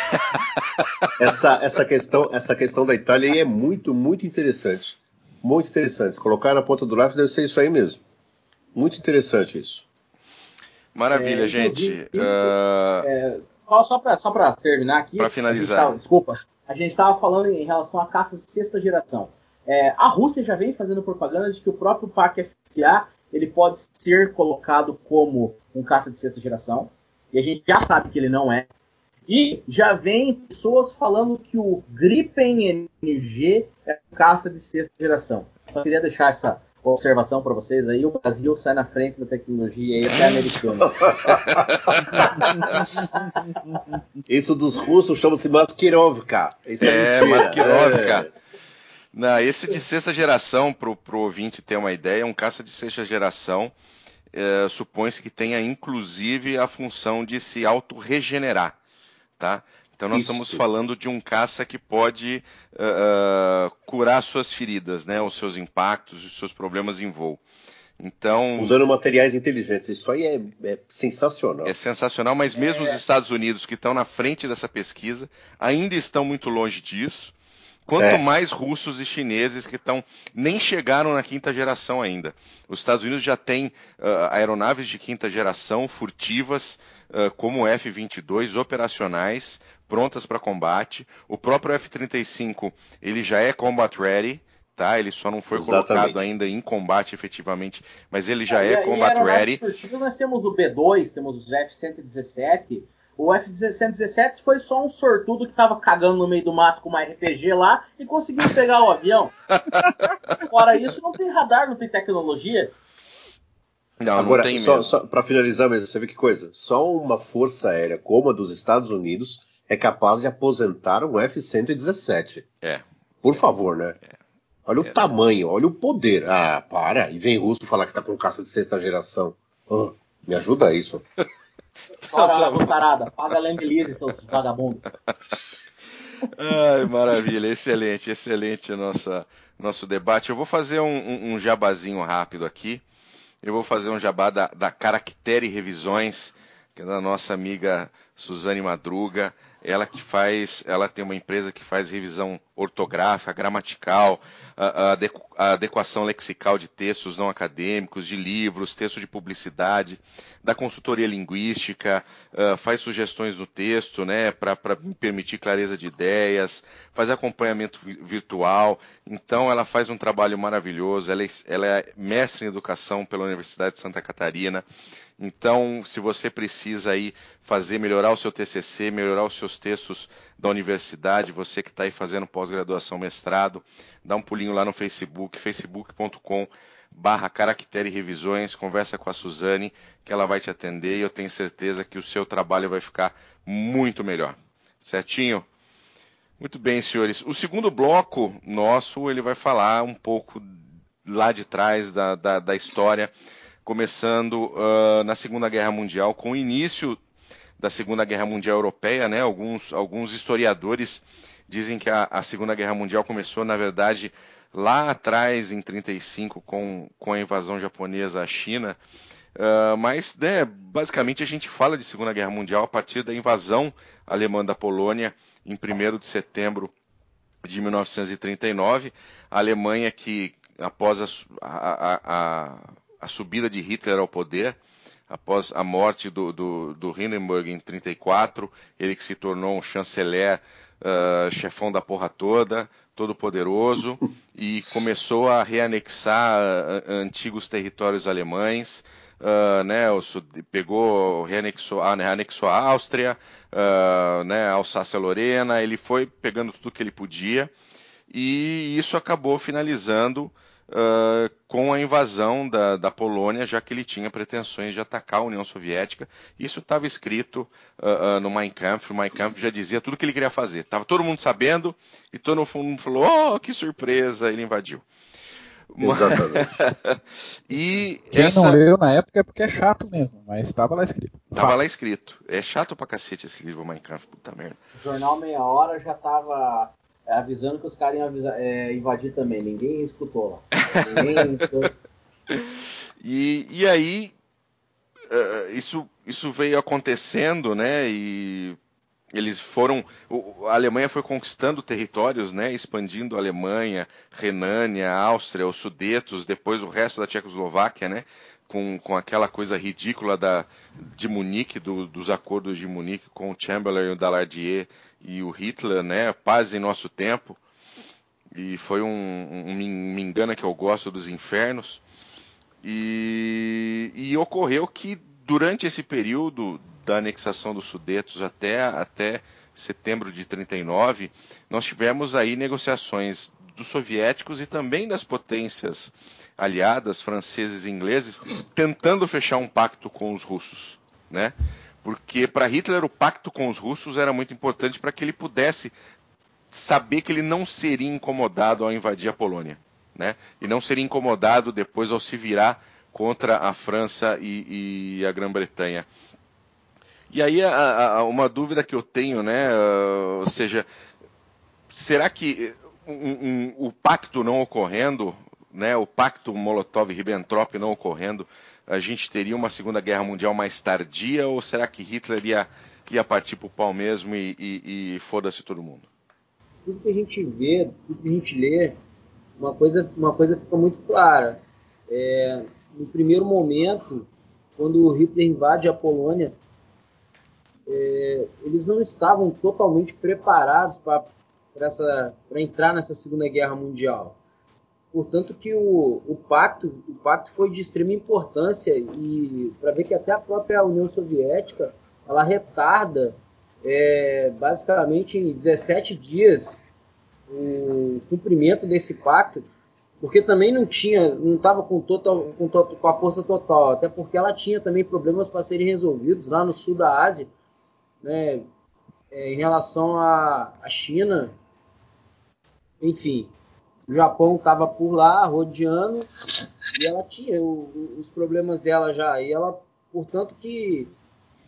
Essa, essa, questão, essa questão da Itália é muito, muito interessante muito interessantes. Colocar na ponta do lápis deve ser isso aí mesmo. Muito interessante isso. Maravilha, é, gente. Uh... É, só para só terminar aqui. Para finalizar. Tava, desculpa. A gente estava falando em relação a caças de sexta geração. É, a Rússia já vem fazendo propaganda de que o próprio PAC-FA ele pode ser colocado como um caça de sexta geração. E a gente já sabe que ele não é. E já vem pessoas falando que o Gripen NG é um caça de sexta geração. Só queria deixar essa observação para vocês aí. O Brasil sai na frente da tecnologia aí até americana. Isso dos russos chama-se Maskirovka. Isso é, é Maskirovka. É. Não, esse de sexta geração, para o ouvinte ter uma ideia, é um caça de sexta geração. É, Supõe-se que tenha inclusive a função de se autorregenerar. Tá? Então nós Isso. estamos falando de um caça que pode uh, curar suas feridas, né? Os seus impactos, os seus problemas em voo. Então, usando materiais inteligentes, isso aí é, é sensacional. É sensacional, mas mesmo é... os Estados Unidos que estão na frente dessa pesquisa ainda estão muito longe disso. Quanto é. mais russos e chineses que estão nem chegaram na quinta geração ainda. Os Estados Unidos já têm uh, aeronaves de quinta geração furtivas, uh, como o F-22, operacionais, prontas para combate. O próprio F-35 ele já é combat ready. Tá, ele só não foi Exatamente. colocado ainda em combate efetivamente, mas ele já é, é combat ready. Furtivas, nós temos o B2, temos o F-117, o F-117 foi só um sortudo que tava cagando no meio do mato com uma RPG lá e conseguiu pegar o avião. Fora isso, não tem radar, não tem tecnologia. Não, Agora, não tem só, só para finalizar mesmo, você vê que coisa? Só uma força aérea como a dos Estados Unidos é capaz de aposentar um F-117. É. Por favor, né? É. Olha é. o tamanho, olha o poder. Ah, para. E vem russo falar que tá com caça de sexta geração. Oh, me ajuda isso. Bora lá, Russarada. Paga a seus vagabundos. Ai, maravilha, excelente, excelente nossa, nosso debate. Eu vou fazer um, um, um, jabazinho rápido aqui. Eu vou fazer um jabá da, da Caractere Revisões, que é da nossa amiga Suzane Madruga. Ela que faz, ela tem uma empresa que faz revisão ortográfica, gramatical, a, adequação lexical de textos não acadêmicos, de livros, texto de publicidade, da consultoria linguística, uh, faz sugestões no texto, né, para permitir clareza de ideias, faz acompanhamento virtual. Então, ela faz um trabalho maravilhoso. Ela é, ela é mestre em educação pela Universidade de Santa Catarina. Então, se você precisa aí fazer, melhorar o seu TCC, melhorar os seus textos da universidade, você que está aí fazendo pós-graduação, mestrado, dá um pulinho lá no Facebook, facebook.com barra Caractere Revisões, conversa com a Suzane, que ela vai te atender e eu tenho certeza que o seu trabalho vai ficar muito melhor. Certinho? Muito bem, senhores. O segundo bloco nosso, ele vai falar um pouco lá de trás da, da, da história começando uh, na Segunda Guerra Mundial, com o início da Segunda Guerra Mundial Europeia, né? Alguns, alguns historiadores dizem que a, a, Segunda Guerra Mundial começou, na verdade, lá atrás, em 35, com, com a invasão japonesa à China. Uh, mas, né, basicamente, a gente fala de Segunda Guerra Mundial a partir da invasão alemã da Polônia, em 1 de setembro de 1939. A Alemanha que, após a, a, a a subida de Hitler ao poder, após a morte do, do, do Hindenburg em 34, ele que se tornou um chanceler, uh, chefão da porra toda, todo poderoso, e começou a reanexar uh, antigos territórios alemães, uh, né, pegou, reanexou, reanexou a Áustria, uh, né, Alsácia-Lorena, ele foi pegando tudo que ele podia, e isso acabou finalizando uh, com a invasão da, da, Polônia, já que ele tinha pretensões de atacar a União Soviética. Isso estava escrito uh, uh, no Mein Kampf. O Mein Kampf já dizia tudo o que ele queria fazer. Estava todo mundo sabendo e todo mundo falou: oh, que surpresa, ele invadiu. Exatamente. e Quem essa... não leu na época é porque é chato mesmo, mas estava lá escrito. Estava lá escrito. É chato pra cacete esse livro Mein Kampf, puta merda. O jornal Meia Hora já estava avisando que os caras iam avisar, é, invadir também. Ninguém escutou lá. Ninguém e, e aí, uh, isso, isso veio acontecendo, né? E eles foram. A Alemanha foi conquistando territórios, né? Expandindo a Alemanha, Renânia, Áustria, os Sudetos, depois o resto da Tchecoslováquia, né? Com, com aquela coisa ridícula da, de Munique, do, dos acordos de Munique com o Chamberlain, o Daladier e o Hitler, né? Paz em nosso tempo. E foi um, um, um me engana que eu gosto dos infernos. E, e, ocorreu que durante esse período da anexação dos Sudetos até, até setembro de 39, nós tivemos aí negociações dos soviéticos e também das potências aliadas, franceses e ingleses, tentando fechar um pacto com os russos, né? Porque para Hitler o pacto com os russos era muito importante para que ele pudesse saber que ele não seria incomodado ao invadir a Polônia, né? E não seria incomodado depois ao se virar contra a França e, e a Grã-Bretanha. E aí, a, a, uma dúvida que eu tenho, né? Uh, ou seja, será que um, um, o pacto não ocorrendo, né? O pacto Molotov-Ribbentrop não ocorrendo, a gente teria uma Segunda Guerra Mundial mais tardia? Ou será que Hitler ia, ia partir para o pau mesmo e, e, e foda-se todo mundo? Tudo que a gente vê, tudo que a gente lê, uma coisa, uma coisa fica muito clara. É, no primeiro momento, quando Hitler invade a Polônia, é, eles não estavam totalmente preparados para entrar nessa Segunda Guerra Mundial. Portanto que o, o, pacto, o pacto foi de extrema importância e para ver que até a própria União Soviética ela retarda é, basicamente em 17 dias o cumprimento desse pacto, porque também não tinha, não estava com, total, com, com a força total, até porque ela tinha também problemas para serem resolvidos lá no sul da Ásia, né, é, em relação à, à China, enfim, o Japão estava por lá, rodeando, e ela tinha o, os problemas dela já, e ela, portanto que,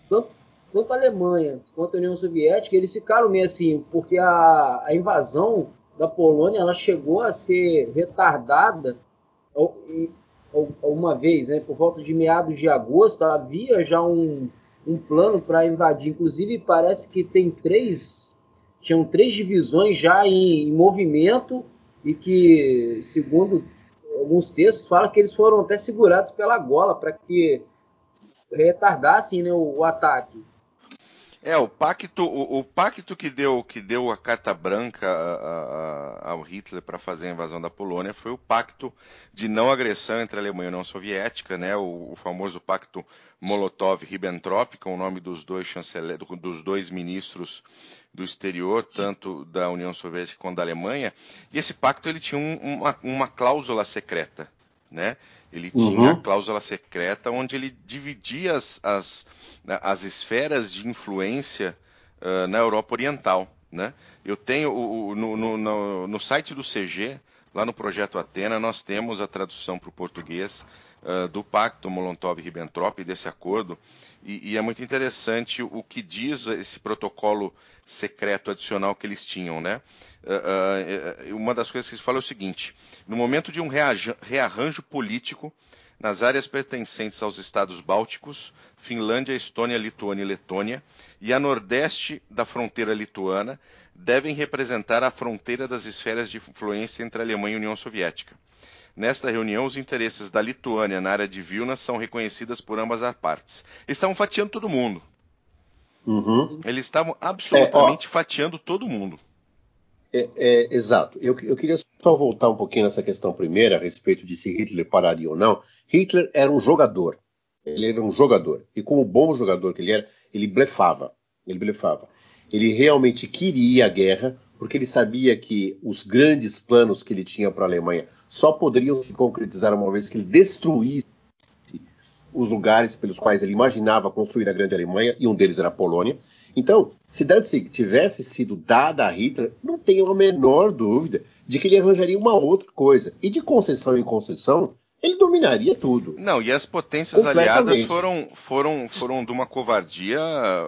tanto, tanto a Alemanha quanto a União Soviética, eles ficaram meio assim, porque a, a invasão da Polônia, ela chegou a ser retardada uma vez, né, por volta de meados de agosto, havia já um, um plano para invadir. Inclusive, parece que tem três, tinham três divisões já em, em movimento e que, segundo alguns textos, fala que eles foram até segurados pela gola para que retardassem né, o, o ataque. É, o pacto, o, o, pacto que deu, que deu a carta branca a, a, ao Hitler para fazer a invasão da Polônia foi o pacto de não agressão entre a Alemanha e a União Soviética, né? O, o famoso pacto Molotov-Ribbentrop, com o nome dos dois chanceler, dos dois ministros do exterior, tanto da União Soviética quanto da Alemanha. E esse pacto ele tinha um, uma, uma cláusula secreta, né? Ele uhum. tinha a cláusula secreta onde ele dividia as, as, as esferas de influência uh, na Europa Oriental. Né? Eu tenho o, o, no, no, no, site do CG, lá no projeto Atena, nós temos a tradução para o português uh, do Pacto Molotov-Ribbentrop, desse acordo, e, e, é muito interessante o que diz esse protocolo secreto adicional que eles tinham. Né? Uh, uma das coisas que eles falam é o seguinte: no momento de um rearranjo político nas áreas pertencentes aos estados bálticos, Finlândia, Estônia, Lituânia e Letônia, e a nordeste da fronteira lituana, devem representar a fronteira das esferas de influência entre a Alemanha e a União Soviética. Nesta reunião, os interesses da Lituânia na área de Vilna são reconhecidas por ambas as partes. Eles estavam fatiando todo mundo. Uhum. Eles estavam absolutamente é, fatiando todo mundo. É, é, exato. Eu, eu, queria só voltar um pouquinho nessa questão primeira, a respeito de se Hitler pararia ou não. Hitler era um jogador. Ele era um jogador. E como bom jogador que ele era, ele blefava. Ele blefava. Ele realmente queria a guerra, porque ele sabia que os grandes planos que ele tinha para a Alemanha só poderiam se concretizar uma vez que ele destruísse os lugares pelos quais ele imaginava construir a grande Alemanha, e um deles era a Polônia. Então, se Danzig tivesse sido dada a Hitler, não tenho a menor dúvida de que ele arranjaria uma outra coisa. E de concessão em concessão, ele dominaria tudo. Não, e as potências aliadas foram, foram, foram de uma covardia,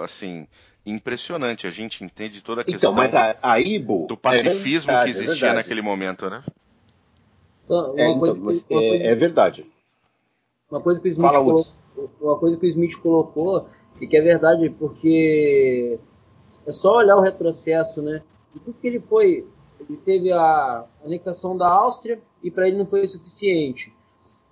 assim, impressionante. A gente entende toda a então, questão então, mas a, aí, Bo, do pacifismo é verdade, que existia é naquele momento, né? Então, é, então, mas, é, é, verdade. Uma coisa que o Smith Fala, colocou, uma coisa que o Smith colocou e que é verdade, porque é só olhar o retrocesso, né? E tudo que ele foi, ele teve a anexação da Áustria e para ele não foi suficiente.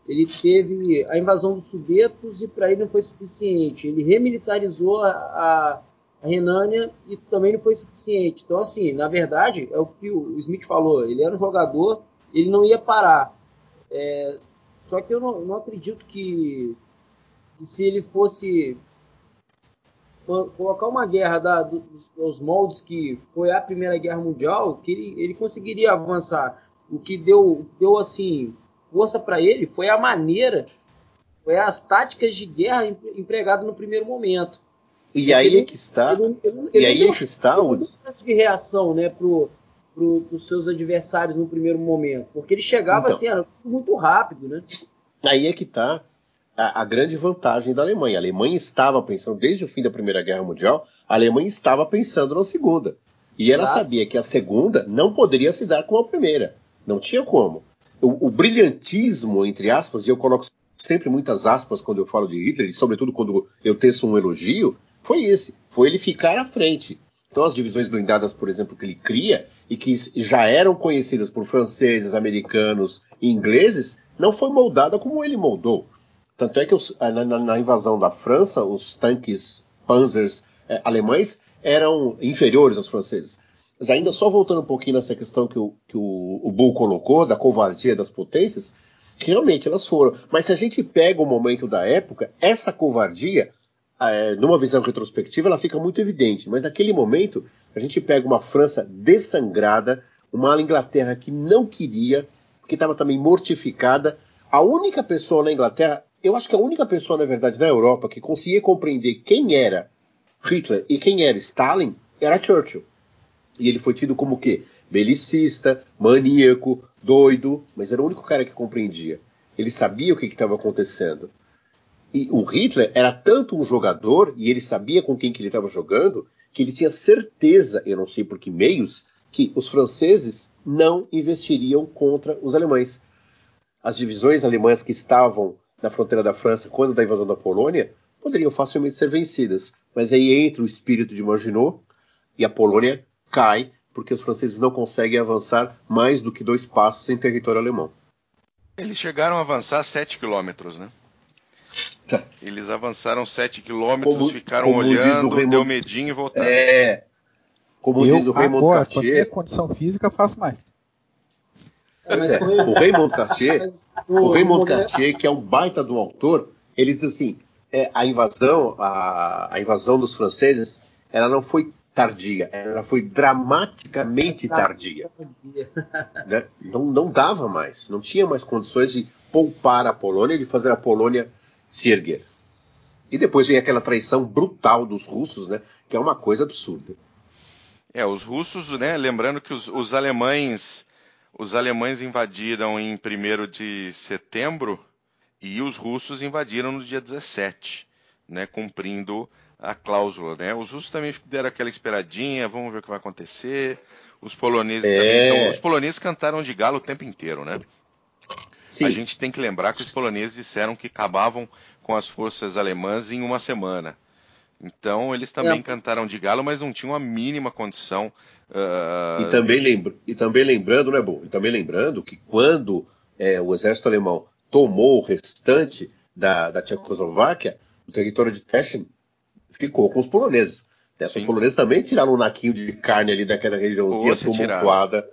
Ele teve a invasão dos Sudetos e para ele não foi suficiente. Ele remilitarizou a, a, a, Renânia e também não foi suficiente. Então, assim, na verdade, é o que o Smith falou. Ele era um jogador, ele não ia parar. É, só que eu não, não acredito que, que se ele fosse colocar uma guerra da, dos, dos, moldes que foi a Primeira Guerra Mundial, que ele, ele conseguiria avançar. O que deu, deu assim força para ele foi a maneira, foi as táticas de guerra empregadas no primeiro momento. E aí ele, é que está. Ele, ele, e aí é que está o de reação, né, pro para os seus adversários no primeiro momento, porque ele chegava então, assim, era muito rápido, né? Aí é que está a, a, grande vantagem da Alemanha. A Alemanha estava pensando, desde o fim da Primeira Guerra Mundial, a Alemanha estava pensando na Segunda. E ela claro. sabia que a Segunda não poderia se dar com a Primeira. Não tinha como. O, o, brilhantismo, entre aspas, e eu coloco sempre muitas aspas quando eu falo de Hitler, e sobretudo quando eu teço um elogio, foi esse. Foi ele ficar à frente. Então as divisões blindadas, por exemplo, que ele cria, e que já eram conhecidas por franceses, americanos e ingleses, não foi moldada como ele moldou. Tanto é que os, na, na, invasão da França, os tanques Panzers é, alemães eram inferiores aos franceses. Mas ainda só voltando um pouquinho nessa questão que o, que o, o Bull colocou, da covardia das potências, realmente elas foram. Mas se a gente pega o momento da época, essa covardia, é, numa visão retrospectiva, ela fica muito evidente. Mas naquele momento, a gente pega uma França dessangrada, uma Inglaterra que não queria, que estava também mortificada. A única pessoa na Inglaterra, eu acho que a única pessoa, na verdade, na Europa que conseguia compreender quem era Hitler e quem era Stalin era Churchill. E ele foi tido como o quê? Belicista, maníaco, doido, mas era o único cara que compreendia. Ele sabia o que estava acontecendo. E o Hitler era tanto um jogador, e ele sabia com quem que ele estava jogando, que ele tinha certeza, eu não sei por que meios, que os franceses não investiriam contra os alemães. As divisões alemãs que estavam na fronteira da França quando da invasão da Polônia poderiam facilmente ser vencidas. Mas aí entra o espírito de Maginot e a Polônia cai porque os franceses não conseguem avançar mais do que dois passos em território alemão. Eles chegaram a avançar 7 quilômetros, né? Tá. Eles avançaram 7 quilômetros, ficaram como olhando, Raymond... deu medinho e voltaram. É. Como eu, diz o Raymond agora, Cartier. A condição física, faço mais. É, é. O Raymond Cartier, o Raymond Cartier, que é um baita do autor, ele diz assim: é, a invasão, a, a, invasão dos franceses, ela não foi tardia, ela foi dramaticamente tardia. Né? Não, não dava mais, não tinha mais condições de poupar a Polônia, de fazer a Polônia se erguer. E depois vem aquela traição brutal dos russos, né? Que é uma coisa absurda. É, os russos, né? Lembrando que os, os alemães, os alemães invadiram em 1 de setembro e os russos invadiram no dia 17, né? Cumprindo a cláusula, né? Os russos também deram aquela esperadinha, vamos ver o que vai acontecer. Os poloneses é... também, então, os poloneses cantaram de galo o tempo inteiro, né? Sim. A gente tem que lembrar que os poloneses disseram que acabavam com as forças alemãs em uma semana. Então eles também é. cantaram de galo, mas não tinham a mínima condição. Uh... E, também lembra, e também lembrando, né, bom? E também lembrando que quando é, o exército alemão tomou o restante da, da Tchecoslováquia, o território de Teschen ficou com os poloneses. Né? Os poloneses também tiraram um naquinho de carne ali daquela regiãozinha tumultuada,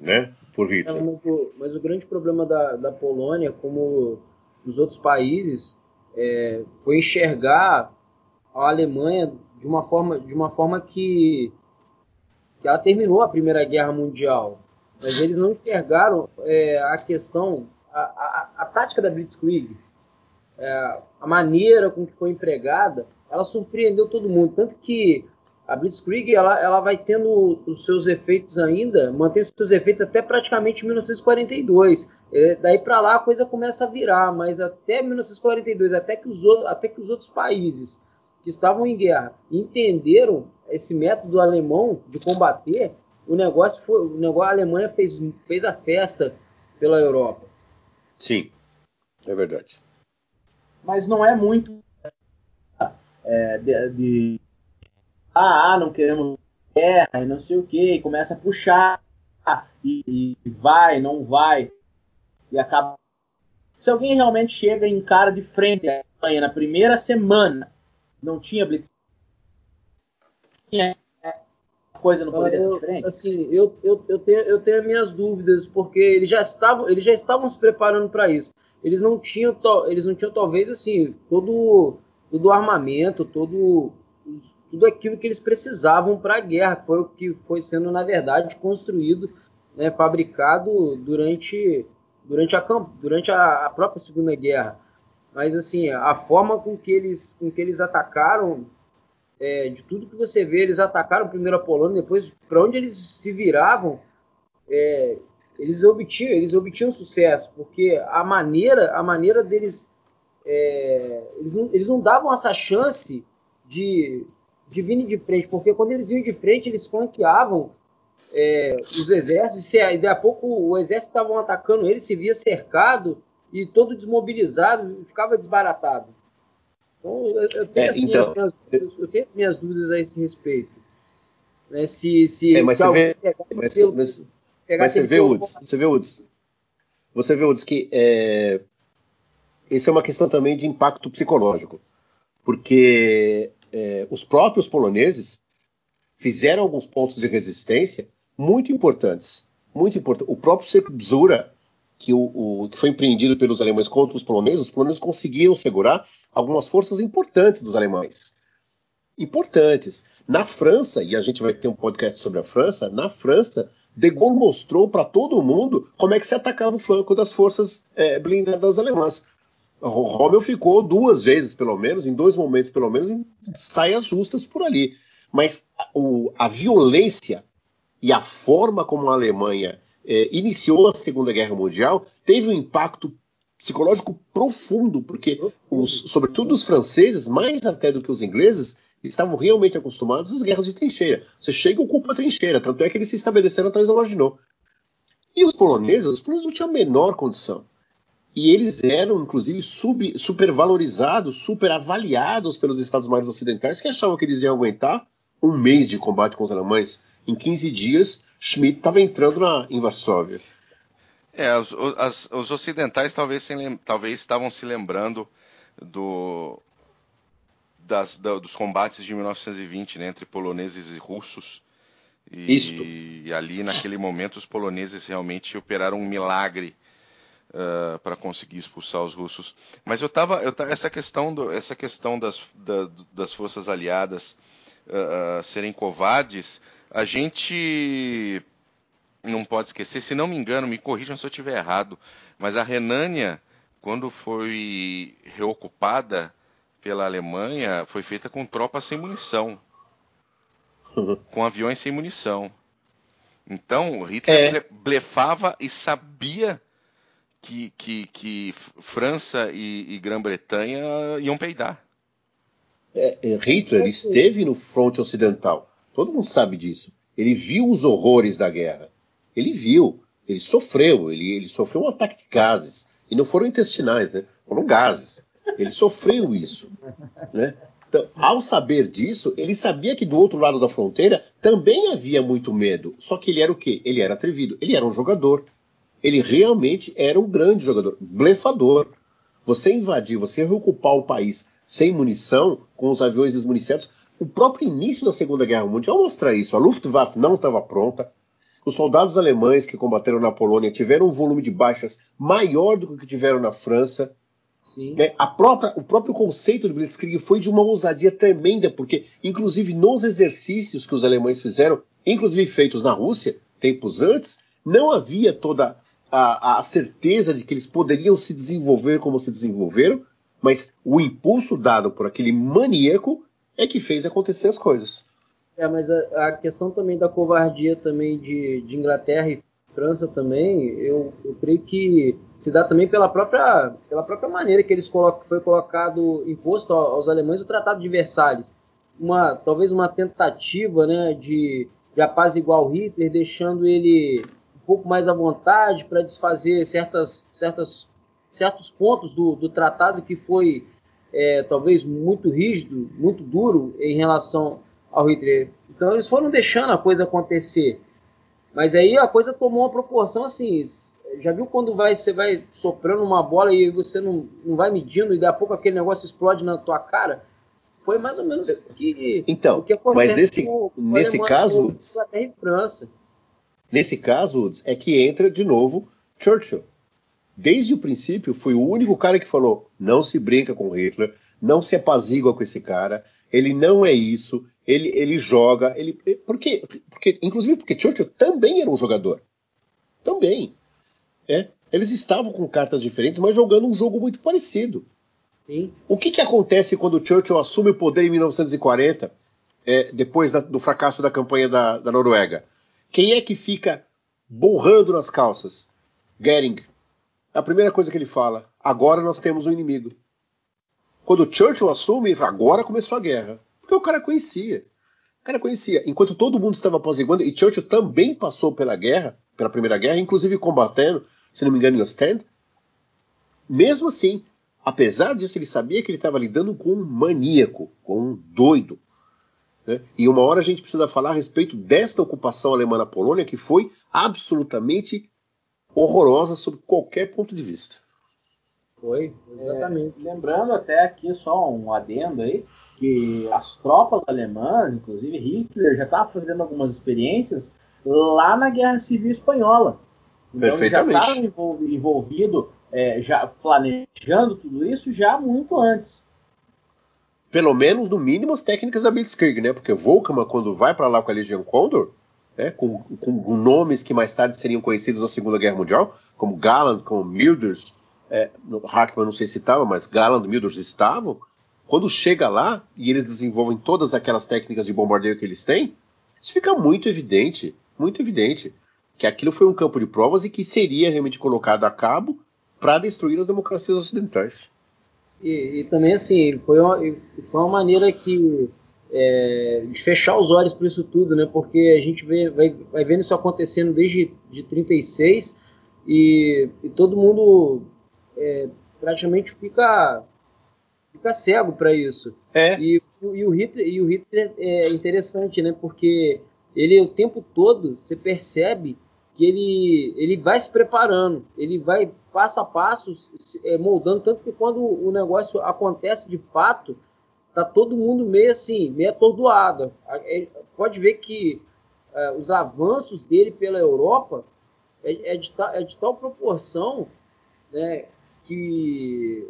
né? Por Hitler. mas, o, mas, o, grande problema da, da Polônia, como nos outros países, é, foi enxergar a Alemanha de uma forma, de uma forma que, que ela terminou a Primeira Guerra Mundial. Mas eles não enxergaram é, a questão, a, a, a, tática da Blitzkrieg, é, a maneira com que foi empregada, ela surpreendeu todo mundo. Tanto que a Blitzkrieg ela, ela vai tendo os seus efeitos ainda, mantém os seus efeitos até praticamente 1942. É, daí para lá a coisa começa a virar, mas até 1942, até que os, até que os outros países que estavam em guerra entenderam esse método alemão de combater, o negócio foi, o negócio a Alemanha fez, fez a festa pela Europa. Sim, é verdade. Mas não é muito é, de, de ah, ah, não queremos guerra e não sei o que, e começa a puxar e, e, vai, não vai, e acaba. Se alguém realmente chega em cara de frente à Alemanha na primeira semana, não tinha blitz, tinha coisa não poderia ser diferente? Assim, eu, eu, eu, tenho, eu tenho minhas dúvidas, porque eles já estavam, eles já estavam se preparando para isso. Eles não tinham, eles não tinham talvez assim todo, todo o armamento, todo os, tudo aquilo que eles precisavam para a guerra, foi o que foi sendo, na verdade, construído, né, fabricado durante, durante, a, durante a, própria Segunda Guerra. Mas, assim, a forma com que eles, com que eles atacaram, é, de tudo que você vê, eles atacaram primeiro a Polônia, depois, para onde eles se viravam, é, eles obtinham, eles obtinham sucesso, porque a maneira, a maneira deles é, eles, não, eles não davam essa chance de, de vir de frente, porque quando eles vinham de frente, eles flanqueavam é, os exércitos, e daí a pouco o exército estavam atacando ele, se via cercado e todo desmobilizado, ficava desbaratado. Então, eu, eu, tenho, é, assim, então, minhas, eu, tenho, minhas, dúvidas a esse respeito. Né, se, se, é, mas, se você vê, mas, mas, mas você vê, Woods, você vê, Woods, você vê, que é, isso é uma questão também de impacto psicológico, porque é, os próprios poloneses fizeram alguns pontos de resistência muito importantes, muito importante. O próprio cerco de Bzura, que, o, o, que foi empreendido pelos alemães contra os poloneses, os poloneses conseguiram segurar algumas forças importantes dos alemães. Importantes. Na França, e a gente vai ter um podcast sobre a França, na França, De Gaulle mostrou para todo mundo como é que se atacava o flanco das forças é, blindadas alemãs. O Rommel ficou duas vezes, pelo menos, em dois momentos, pelo menos, em saias justas por ali. Mas o, a violência e a forma como a Alemanha é, iniciou a Segunda Guerra Mundial teve um impacto psicológico profundo, porque, os, sobretudo os franceses, mais até do que os ingleses, estavam realmente acostumados às guerras de trincheira. Você chega e ocupa a trincheira, tanto é que eles se estabeleceram atrás da Maginot. E os poloneses, os poloneses não tinham a menor condição. E eles eram, inclusive, sub, supervalorizados, superavaliados pelos Estados-Unidos ocidentais, que achavam que eles iam aguentar um mês de combate com os alemães. Em 15 dias, Schmidt estava entrando na, em Varsóvia. É, os, as, os ocidentais talvez, talvez estavam se lembrando do, das, da, dos combates de 1920 né, entre poloneses e russos. E, e, ali, naquele momento, os poloneses realmente operaram um milagre uh, para conseguir expulsar os russos. Mas eu estava, essa questão, do, essa questão das, da, das forças aliadas uh, serem covardes, a gente não pode esquecer, se não me engano, me corrijam se eu estiver errado, mas a Renânia, quando foi reocupada pela Alemanha, foi feita com tropas sem munição. Com aviões sem munição. Então, Hitler é. blefava e sabia que, que, que França e, e Grã-Bretanha iam peidar. É, é, Hitler esteve no fronte ocidental. Todo mundo sabe disso. Ele viu os horrores da guerra. Ele viu. Ele sofreu. Ele, ele sofreu um ataque de gases. E não foram intestinais, né? Foram gases. Ele sofreu isso. Né? Então, ao saber disso, ele sabia que do outro lado da fronteira também havia muito medo. Só que ele era o quê? Ele era atrevido. Ele era um jogador. Ele realmente era um grande jogador. Blefador. Você invadir, você reocupar o país sem munição, com os aviões desmuniciados. O próprio início da Segunda Guerra Mundial mostra isso. A Luftwaffe não estava pronta. Os soldados alemães que combateram na Polônia tiveram um volume de baixas maior do que tiveram na França. Né? Própria, o próprio conceito do Blitzkrieg foi de uma ousadia tremenda, porque, inclusive, nos exercícios que os alemães fizeram, inclusive feitos na Rússia, tempos antes, não havia toda a, a certeza de que eles poderiam se desenvolver como se desenvolveram, mas o impulso dado por aquele maníaco é que fez acontecer as coisas. É, mas a, a questão também da covardia também de, de Inglaterra e França também, eu, eu, creio que se dá também pela própria, pela própria maneira que eles colocam, foi colocado imposto aos alemães o Tratado de Versalhes. Uma, talvez uma tentativa né, de, de apaziguar o Hitler, deixando ele pouco mais à vontade para desfazer certas, certas certos pontos do, do tratado que foi é, talvez muito rígido, muito duro em relação ao Hitler. Então eles foram deixando a coisa acontecer. Mas aí a coisa tomou uma proporção assim. Já viu quando vai, você vai soprando uma bola e você não, não vai medindo e daqui a pouco aquele negócio explode na tua cara? Foi mais ou menos que, então, o que acontece mas nesse, com, com nesse caso, Inglaterra e França. Nesse caso, é que entra de novo Churchill desde o princípio, foi o único cara que falou: não se brinca com Hitler, não se apazigua com esse cara, ele não é isso, ele, ele joga. Ele, porque, porque, inclusive porque Churchill também era um jogador. Também. É, eles estavam com cartas diferentes, mas jogando um jogo muito parecido. Sim. O que, que acontece quando Churchill assume o poder em 1940, é, depois da, do fracasso da campanha da, da Noruega? Quem é que fica borrando nas calças? Goering a primeira coisa que ele fala: agora nós temos um inimigo. Quando Churchill assume, ele fala, agora começou a guerra. Porque o cara conhecia. O cara conhecia. Enquanto todo mundo estava apaziguando, e Churchill também passou pela guerra, pela Primeira Guerra, inclusive combatendo, se não me engano, em Ostend. Mesmo assim, apesar disso, ele sabia que ele estava lidando com um maníaco, com um doido. Né? E uma hora a gente precisa falar a respeito desta ocupação alemã na Polônia, que foi absolutamente horrorosa sob qualquer ponto de vista. Foi, exatamente. É, lembrando até aqui só um adendo aí, que as tropas alemãs, inclusive Hitler, já estava fazendo algumas experiências lá na Guerra Civil Espanhola. Então já estavam envolvido, é, já planejando tudo isso já muito antes. Pelo menos, no mínimo, as técnicas da Blitzkrieg, né? Porque Volkmann, quando vai para lá com a Legião Condor, né, com, com, nomes que mais tarde seriam conhecidos na Segunda Guerra Mundial, como Galland, como Milders, é, Hartmann não sei se estava, mas Galland e Milders estavam. Quando chega lá e eles desenvolvem todas aquelas técnicas de bombardeio que eles têm, isso fica muito evidente, muito evidente, que aquilo foi um campo de provas e que seria realmente colocado a cabo para destruir as democracias ocidentais. E, e, também assim, foi uma, foi uma maneira que é, de fechar os olhos para isso tudo, né? Porque a gente vê, vai, vai vendo isso acontecendo desde de 36 e, e todo mundo é, praticamente fica fica cego para isso. É. E, e, o Hitler, e o Hitler é interessante, né? Porque ele o tempo todo você percebe que ele, ele vai se preparando, ele vai passo a passo é, moldando, tanto que quando o negócio acontece de fato, tá todo mundo meio assim, meio atordoado. É, pode ver que é, os avanços dele pela Europa é, é, de, é de tal proporção né, que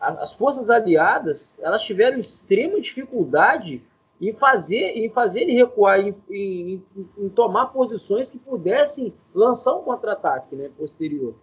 as forças aliadas elas tiveram extrema dificuldade em fazer, em fazer ele recuar, em, em, em tomar posições que pudessem lançar um contra-ataque né, posterior.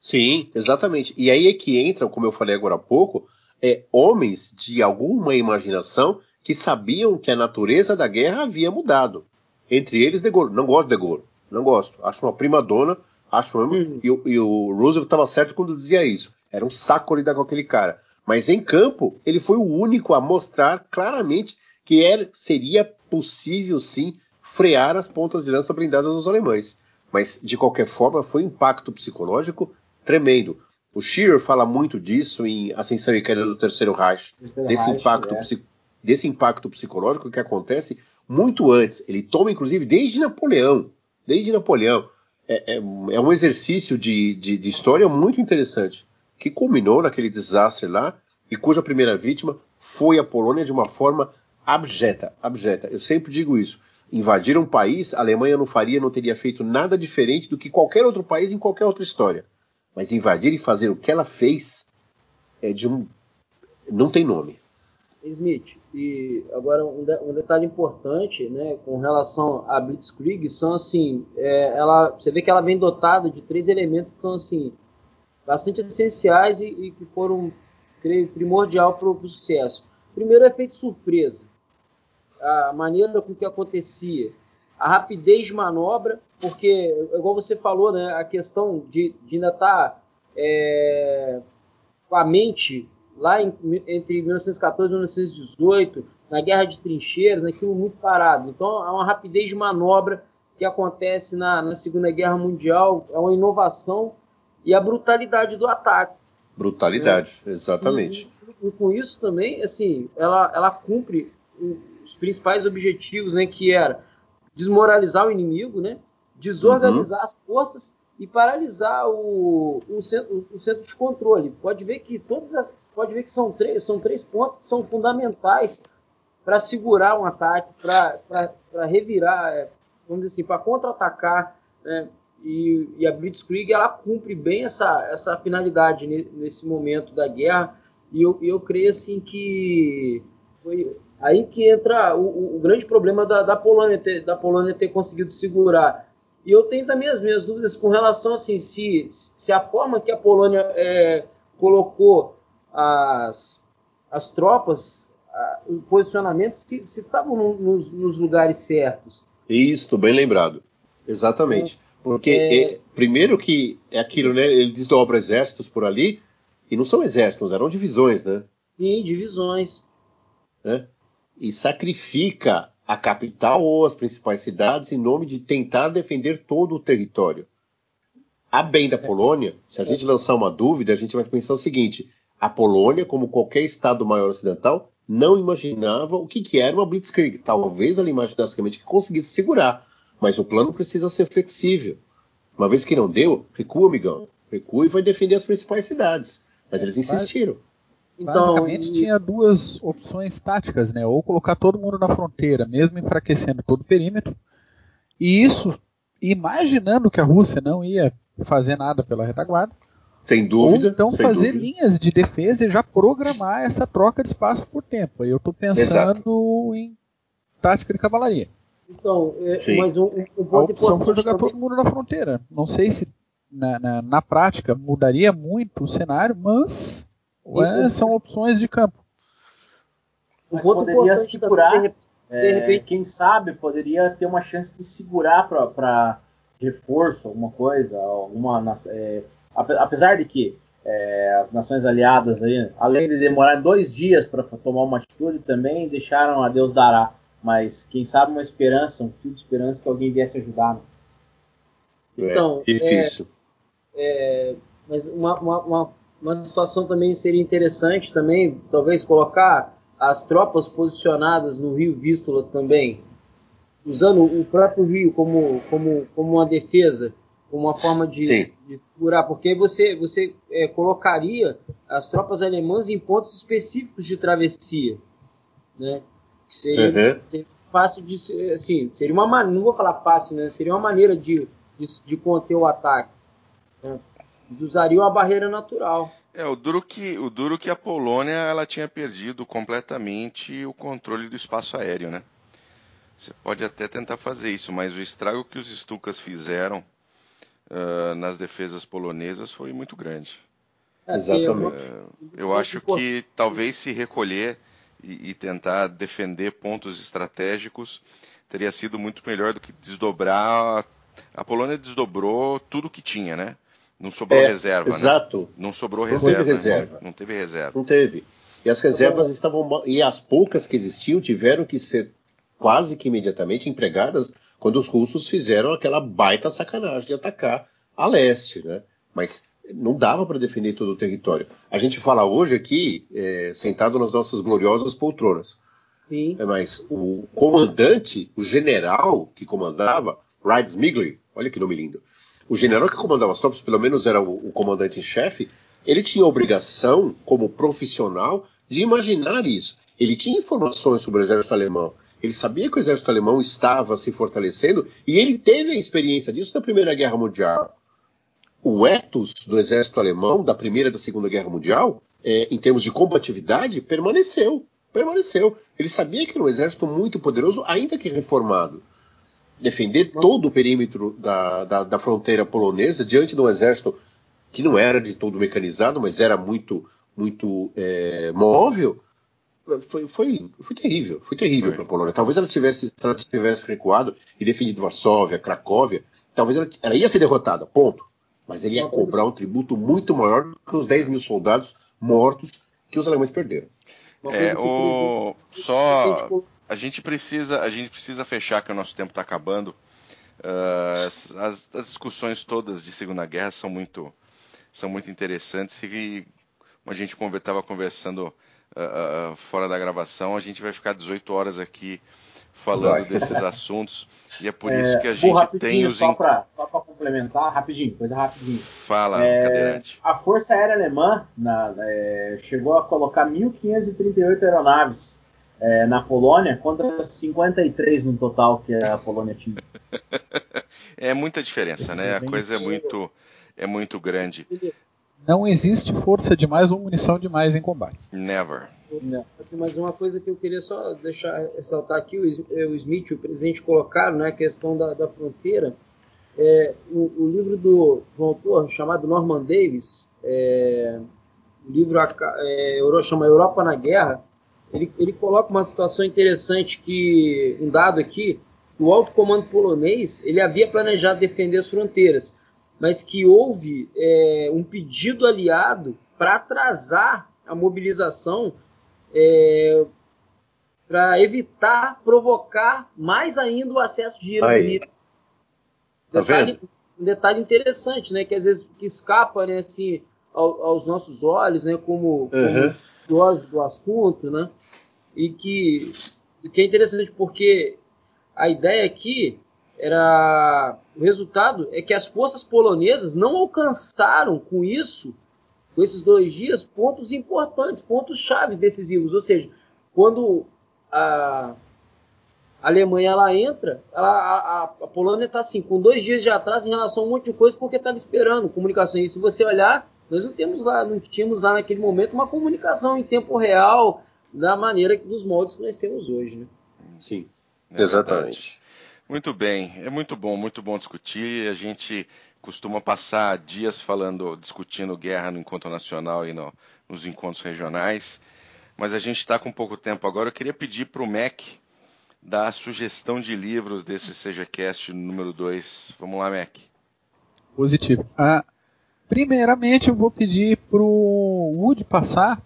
Sim, exatamente. E aí é que entram, como eu falei agora há pouco, é, homens de alguma imaginação que sabiam que a natureza da guerra havia mudado. Entre eles, De Gaulle. Não gosto de De Gaulle. Não gosto. Acho uma prima dona. Acho uhum. e, e, o Roosevelt estava certo quando dizia isso. Era um saco lidar com aquele cara. Mas em campo, ele foi o único a mostrar claramente que era, seria possível sim frear as pontas de lança blindadas dos alemães. Mas, de qualquer forma, foi um impacto psicológico tremendo. O Shearer fala muito disso em Ascensão e Queda do Terceiro Reich, desse, Reich, impacto, é. desse impacto psicológico que acontece muito antes. Ele toma, inclusive, desde Napoleão. Desde Napoleão. É, é, é um exercício de, de, de, história muito interessante, que culminou naquele desastre lá, e cuja primeira vítima foi a Polônia de uma forma abjeta. abjeta. Eu sempre digo isso. Invadir um país, a Alemanha não faria, não teria feito nada diferente do que qualquer outro país em qualquer outra história. Mas invadir e fazer o que ela fez é de um. não tem nome. Smith, e agora um, de, um detalhe importante, né, com relação à Blitzkrieg, são assim, é, ela, você vê que ela vem dotada de três elementos que são assim bastante essenciais e, e que foram, creio, primordial para o sucesso. Primeiro, o efeito surpresa, a maneira com que acontecia, a rapidez de manobra, porque, igual você falou, né, a questão de, de ainda estar tá, é, com a mente lá em, entre 1914 e 1918, na guerra de trincheiras, naquilo muito parado. Então, há uma rapidez de manobra que acontece na, na Segunda Guerra Mundial, é uma inovação e a brutalidade do ataque. Brutalidade, né? exatamente. E, e, com isso também, assim, ela, ela cumpre os principais objetivos, né, que era desmoralizar o inimigo, né, desorganizar uhum. as forças e paralisar o, o, centro, o centro de controle. Pode ver que todas as, pode ver que são três, são três pontos que são fundamentais para segurar um ataque, para revirar, é, vamos dizer assim, para contra-atacar. Né? E, e, a Blitzkrieg ela cumpre bem essa, essa finalidade nesse momento da guerra. E eu, eu creio assim que foi aí que entra o, o grande problema da, da, Polônia ter, da Polônia ter conseguido segurar. E eu tenho também as minhas dúvidas com relação assim se, se a forma que a Polônia é, colocou as, as tropas, a, o posicionamento, se, se estavam no, nos, nos, lugares certos. Isso, bem lembrado. Exatamente. Porque, é... É, primeiro que é aquilo, né? Ele desdobra exércitos por ali, E não são exércitos, eram divisões, né? Sim, divisões. Né? E sacrifica a capital ou as principais cidades em nome de tentar defender todo o território. A bem da Polônia, se a gente lançar uma dúvida, a gente vai pensar o seguinte: a Polônia, como qualquer Estado maior ocidental, não imaginava o que, que era uma blitzkrieg. Talvez ela imaginasse que conseguisse segurar, mas o plano precisa ser flexível. Uma vez que não deu, recua, amigão. Recua e vai defender as principais cidades. Mas eles insistiram. Então, Basicamente e... tinha duas opções táticas, né? Ou colocar todo mundo na fronteira, mesmo enfraquecendo todo o perímetro. E isso, imaginando que a Rússia não ia fazer nada pela retaguarda, sem dúvida. Ou então fazer dúvida. linhas de defesa e já programar essa troca de espaço por tempo. Aí eu estou pensando Exato. em tática de cavalaria. Então, é, mas um, um ponto A opção foi jogar também... todo mundo na fronteira. Não sei se na, na, na prática mudaria muito o cenário, mas ué, são opções de campo. Mas poderia segurar, também, de, de repente, quem sabe poderia ter uma chance de segurar para reforço, alguma coisa, alguma é, apesar de que é, as nações aliadas, aí, além de demorar dois dias para tomar uma atitude, também deixaram a Deus dará. Mas quem sabe uma esperança, um fio de esperança que alguém viesse ajudar. Né? Então, é difícil. É, é, mas uma, uma, uma, uma situação também seria interessante também, talvez colocar as tropas posicionadas no Rio Vístula também, usando o próprio rio como, como, como uma defesa, uma forma de, de curar, porque você, você é, colocaria as tropas alemãs em pontos específicos de travessia, né? Seria uhum. fácil de, assim, seria uma não vou falar fácil, né? Seria uma maneira de, de, de conter o ataque. Né? Eles usariam a barreira natural. É, o duro que o duro que a Polônia ela tinha perdido completamente o controle do espaço aéreo, né? Você pode até tentar fazer isso, mas o estrago que os Stukas fizeram uh, nas defesas polonesas foi muito grande. É, Exatamente. Uh, eu acho que talvez se recolher e, e, tentar defender pontos estratégicos teria sido muito melhor do que desdobrar. A Polônia desdobrou tudo que tinha, né? Não sobrou é, reserva. Né? Exato. Né? Não sobrou não reserva. Teve reserva. Né? Não teve reserva. Não teve. E as reservas estavam. E as poucas que existiam tiveram que ser quase que imediatamente empregadas quando os russos fizeram aquela baita sacanagem de atacar a leste, né? Mas não dava para defender todo o território. A gente fala hoje aqui, é, sentado nas nossas gloriosas poltronas. Sim. É, mas o comandante, o general que comandava, Ride Smigler, olha que nome lindo. O general que comandava as tropas, pelo menos era o, o comandante em chefe, ele tinha a obrigação, como profissional, de imaginar isso. Ele tinha informações sobre o exército alemão. Ele sabia que o exército alemão estava se fortalecendo e ele teve a experiência disso na Primeira Guerra Mundial. O ethos do exército alemão da Primeira e da Segunda Guerra Mundial, é, em termos de combatividade, permaneceu. Permaneceu. Ele sabia que era um exército muito poderoso, ainda que reformado. Defender todo o perímetro da, da, da fronteira polonesa diante de um exército que não era de todo mecanizado, mas era muito, muito é, móvel, foi, foi, foi terrível, foi terrível para a Polônia. Talvez ela tivesse, se ela tivesse recuado e defendido Varsóvia, Cracóvia, talvez ela, ela, ia ser derrotada, ponto. Mas ele ia cobrar um tributo muito maior que os 10 mil soldados mortos que os alemães perderam. É, o... Só a gente precisa, a gente precisa fechar que o nosso tempo está acabando. Uh, as, as, discussões todas de Segunda Guerra são muito, são muito interessantes e a gente estava conversando uh, fora da gravação, a gente vai ficar 18 horas aqui falando vai. desses assuntos e é por é, isso que a gente tem os. Só para complementar, rapidinho, coisa rapidinho. Fala, é, cadeirante. A Força Aérea Alemã na, é, chegou a colocar 1.538 aeronaves é, na Polônia contra 53 no total que a Polônia tinha. é muita diferença, né? A coisa é muito, é muito grande. Não existe força demais ou munição demais em combate. Never. Mas uma coisa que eu queria só deixar ressaltar aqui, o, Smith e o presidente colocaram, né, a questão da, da fronteira. É, o, o, livro do, do autor chamado Norman Davis, é, o livro é, chama Europa na Guerra, ele, ele coloca uma situação interessante que, um dado aqui, o alto comando polonês, ele havia planejado defender as fronteiras, mas que houve é, um pedido aliado para atrasar a mobilização é, para evitar provocar mais ainda o acesso de dinheiro Aí. Tá detalhe, um detalhe interessante, né, que às vezes que escapa, né, assim, ao, aos nossos olhos, né, como, Uhum. como do assunto, né, e que, e que é interessante porque a ideia aqui era o resultado é que as forças polonesas não alcançaram com isso, com esses dois dias, pontos importantes, pontos chaves decisivos. Ou seja, quando a a Alemanha ela entra, ela, a, a- Polônia está assim, com dois dias de atraso em relação a um monte de coisa porque estava esperando comunicação. E se você olhar, nós não temos lá, não tínhamos lá naquele momento uma comunicação em tempo real da maneira que dos moldes que nós temos hoje, né? Sim, É exatamente. Muito bem, é muito bom, muito bom discutir. A gente costuma passar dias falando, discutindo guerra no encontro nacional e no- nos encontros regionais, mas a gente está com pouco tempo agora. Eu queria pedir para o Mac dar a sugestão de livros desse SejaCast número 2. Vamos lá, Mac. Positivo. Ah, primeiramente, eu vou pedir pro Wood passar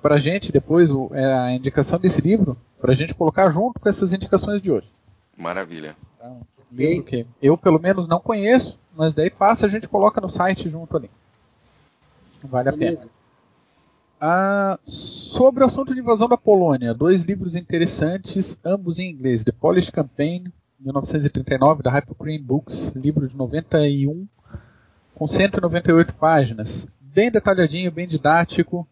pra gente depois o- é, a indicação desse livro, pra gente colocar junto com essas indicações de hoje. Maravilha. Um livro que eu, pelo menos, não conheço, mas daí passa a gente coloca no site junto ali. Vale a pena. Beleza. Ah, sobre o assunto de invasão da Polônia, dois livros interessantes, ambos em inglês. The Polish Campaign, 1939, da Hypocrine Books, livro de 91, com 198 páginas. Bem detalhadinho, bem didático,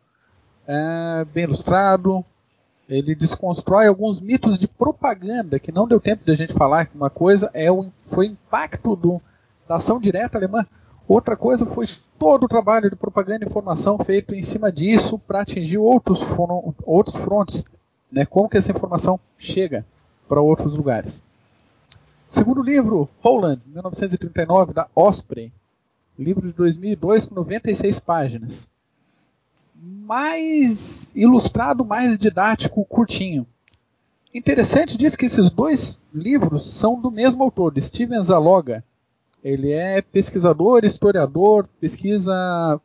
é, bem ilustrado. Ele desconstrói alguns mitos de propaganda que não deu tempo de a gente falar. que Uma coisa é o, foi o impacto do, da ação direta alemã. Outra coisa foi todo o trabalho de propaganda e informação feito em cima disso para atingir outros, fron- outros frontes. Né? Como que essa informação chega para outros lugares. Segundo livro, Poland, 1939, da Osprey. Livro de 2002 com 96 páginas. Mais ilustrado, mais didático, curtinho. Interessante diz que esses dois livros são do mesmo autor, Steven Zaloga. Ele é pesquisador, historiador, pesquisa,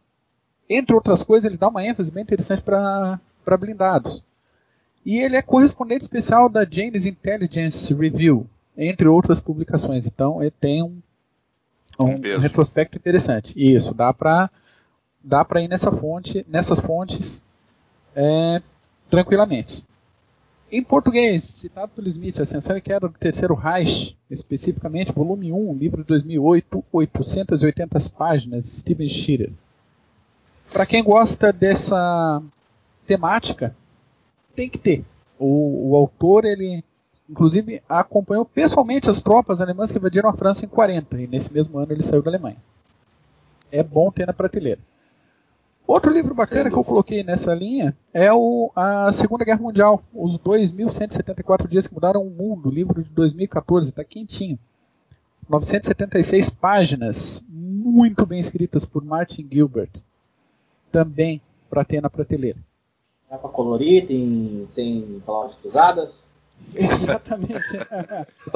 entre outras coisas, ele dá uma ênfase bem interessante para blindados. E ele é correspondente especial da Jane's Intelligence Review, entre outras publicações. Então, ele tem um, um, Um retrospecto interessante. Isso, dá para dá para ir nessa fonte, nessas fontes é, tranquilamente. Em português, citado pelo Smith, Ascensão e Queda do Terceiro Reich, especificamente, volume 1, livro de 2008, 880 páginas, Steven Schirer. Para quem gosta dessa temática, tem que ter. O, o autor, ele, inclusive, acompanhou pessoalmente as tropas alemãs que invadiram a França em 40, e nesse mesmo ano ele saiu da Alemanha. É bom ter na prateleira. Outro livro bacana que eu coloquei nessa linha é o, a Segunda Guerra Mundial, Os 2.174 Dias que Mudaram o Mundo, livro de 2014, está quentinho. 976 páginas, muito bem escritas por Martin Gilbert. Também para ter na prateleira. Dá pra colorir, tem, tem palavras cruzadas. Exatamente.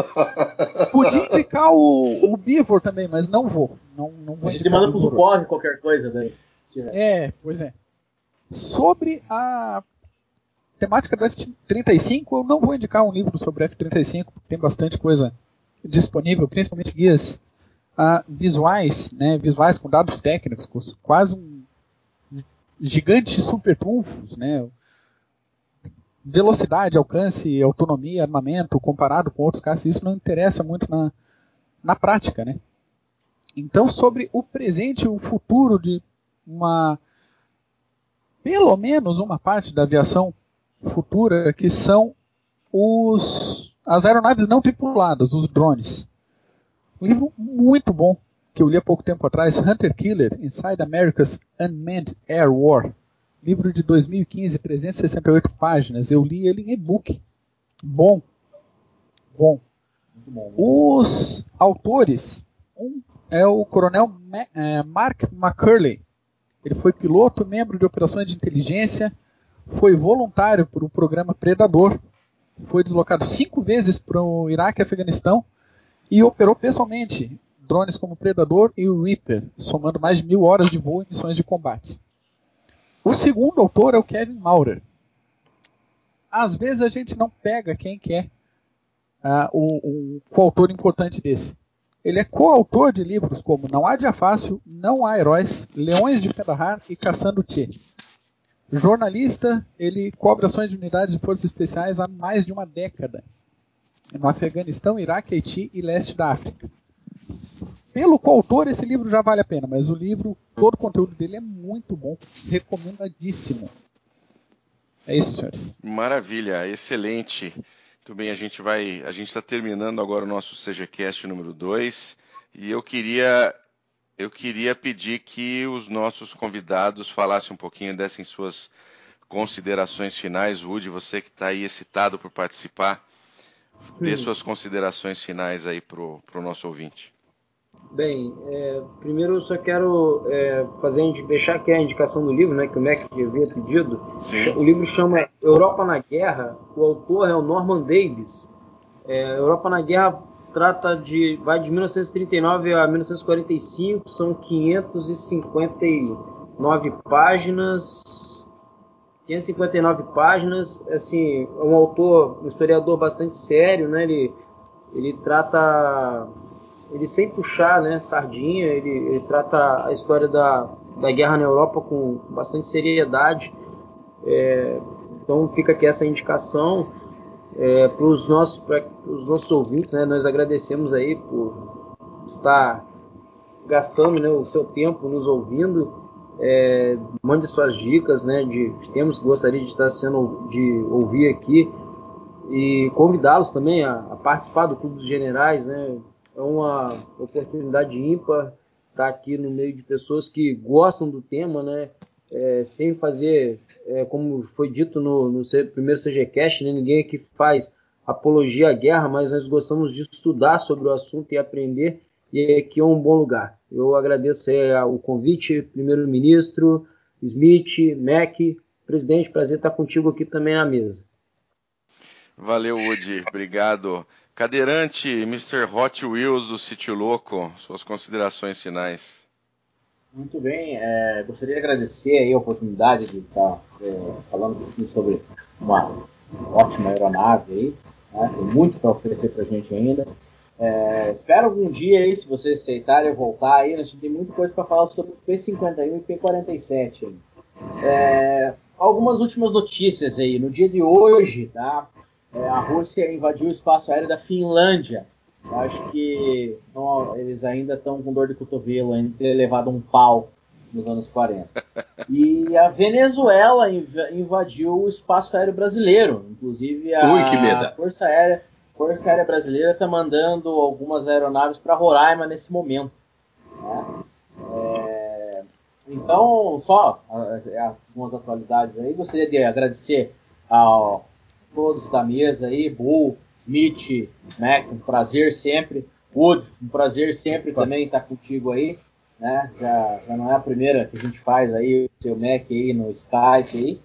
Podia indicar o, o Beaver também, mas não vou. Não, não vou A gente manda o pro suporte qualquer coisa daí. tiver. É, pois é. Sobre a temática do F-35, eu não vou indicar um livro sobre F-35, porque tem bastante coisa disponível, principalmente guias ah, visuais, né, visuais com dados técnicos, quase um gigante super trunfos, né, velocidade, alcance, autonomia, armamento, comparado com outros casos, isso não interessa muito na, na prática, né. Então, sobre o presente e o futuro de uma pelo menos uma parte da aviação futura que são os as aeronaves não tripuladas, os drones. Um livro muito bom que eu li há pouco tempo atrás, Hunter Killer Inside America's Unmanned Air War. Livro de 2015, 368 páginas. Eu li ele em e-book. Bom. Bom. Bom. Os autores, um é o coronel Ma eh, Mark McCurley. Ele foi piloto, membro de operações de inteligência, foi voluntário para o programa Predador, foi deslocado cinco vezes para o Iraque e Afeganistão e operou pessoalmente drones como Predador e o Reaper, somando mais de mil horas de voo em missões de combate. O segundo autor é o Kevin Maurer. Às vezes a gente não pega quem quer uh, o, o coautor importante desse. Ele é coautor de livros como Não Há Dia Fácil, Não Há Heróis, Leões de Kandahar e Caçando Tchê. Jornalista, ele cobre ações de unidades de forças especiais há mais de uma década. No Afeganistão, Iraque, Haiti e leste da África. Pelo coautor, esse livro já vale a pena, mas o livro, todo o conteúdo dele é muito bom, recomendadíssimo. É isso, senhores. Maravilha, excelente. Muito bem, a gente vai, a gente está terminando agora o nosso CGCast número 2 e eu queria eu queria pedir que os nossos convidados falassem um pouquinho, dessem suas considerações finais. Woody, você que está aí excitado por participar, dê suas considerações finais aí para o nosso ouvinte. Bem, é, primeiro eu só quero é, fazer deixar aqui a indicação do livro, né, que o Mac havia pedido. Sim. O livro chama Europa na Guerra. O autor é o Norman Davis. É, Europa na Guerra trata de vai de 1939 a 1945, são 559 páginas. 559 páginas, assim, é um autor, um historiador bastante sério, né? Ele ele trata ele sem puxar né, sardinha, ele, ele trata a história da, da guerra na Europa com bastante seriedade. É, então fica aqui essa indicação é, para os nossos, os nossos ouvintes. Né, nós agradecemos aí por estar gastando né, o seu tempo nos ouvindo. É, mande suas dicas né, de, de temas que gostaria de estar sendo de ouvir aqui e convidá-los também a, a, participar do Clube dos Generais, né? é uma oportunidade ímpar estar aqui no meio de pessoas que gostam do tema, né? É, sem fazer, é, como foi dito no, no primeiro CGCast, né? ninguém aqui faz apologia à guerra, mas nós gostamos de estudar sobre o assunto e aprender, e aqui é um bom lugar. Eu agradeço o convite, primeiro-ministro, Smith, Mac, presidente, prazer estar contigo aqui também na mesa. Valeu, Woody, obrigado. Cadeirante, Mr. Hot Wheels do Sítio Louco, suas considerações finais. Muito bem, é, gostaria de agradecer a oportunidade de estar é, falando um pouquinho sobre uma ótima aeronave aí, né, tem muito para oferecer para a gente ainda. É, espero algum dia aí, se vocês aceitarem, eu voltar aí, a gente tem muita coisa para falar sobre o P51 e P47. É, algumas últimas notícias aí, no dia de hoje, tá? é, a Rússia invadiu o espaço aéreo da Finlândia. Eu acho que não, eles ainda estão com dor de cotovelo, ainda ter levado um pau nos anos 40. E a Venezuela invadiu o espaço aéreo brasileiro. Inclusive a Ui, Força Aérea, Força Aérea Brasileira está mandando algumas aeronaves para Roraima nesse momento. Né? É, então, só algumas atualidades aí. Gostaria de agradecer ao todos da mesa aí, Bull, Smith, Mac, um prazer sempre. Wood, um prazer sempre também estar contigo aí. Né? Já, já não é a primeira que a gente faz aí, o seu Mac aí no Skype aí.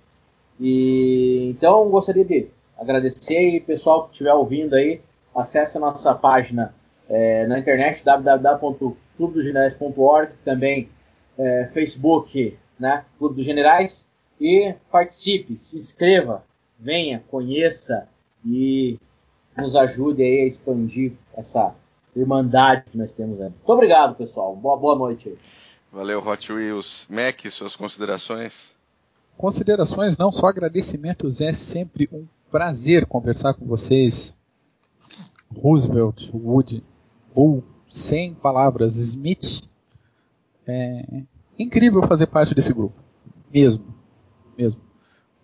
E então gostaria de agradecer e pessoal que estiver ouvindo aí, acesse a nossa página é, na internet www.clubedogenerais.org, também é, Facebook, né, Clube dos Generais e participe, se inscreva, venha, conheça e nos ajude aí a expandir essa irmandade que nós temos aí. Muito obrigado, pessoal. Boa, boa noite. Aí. Valeu, Hot Wheels. Mac, suas considerações? Considerações não, só agradecimentos. É sempre um prazer conversar com vocês. Roosevelt, Wood, ou sem palavras, Smith. É incrível fazer parte desse grupo. Mesmo. Mesmo.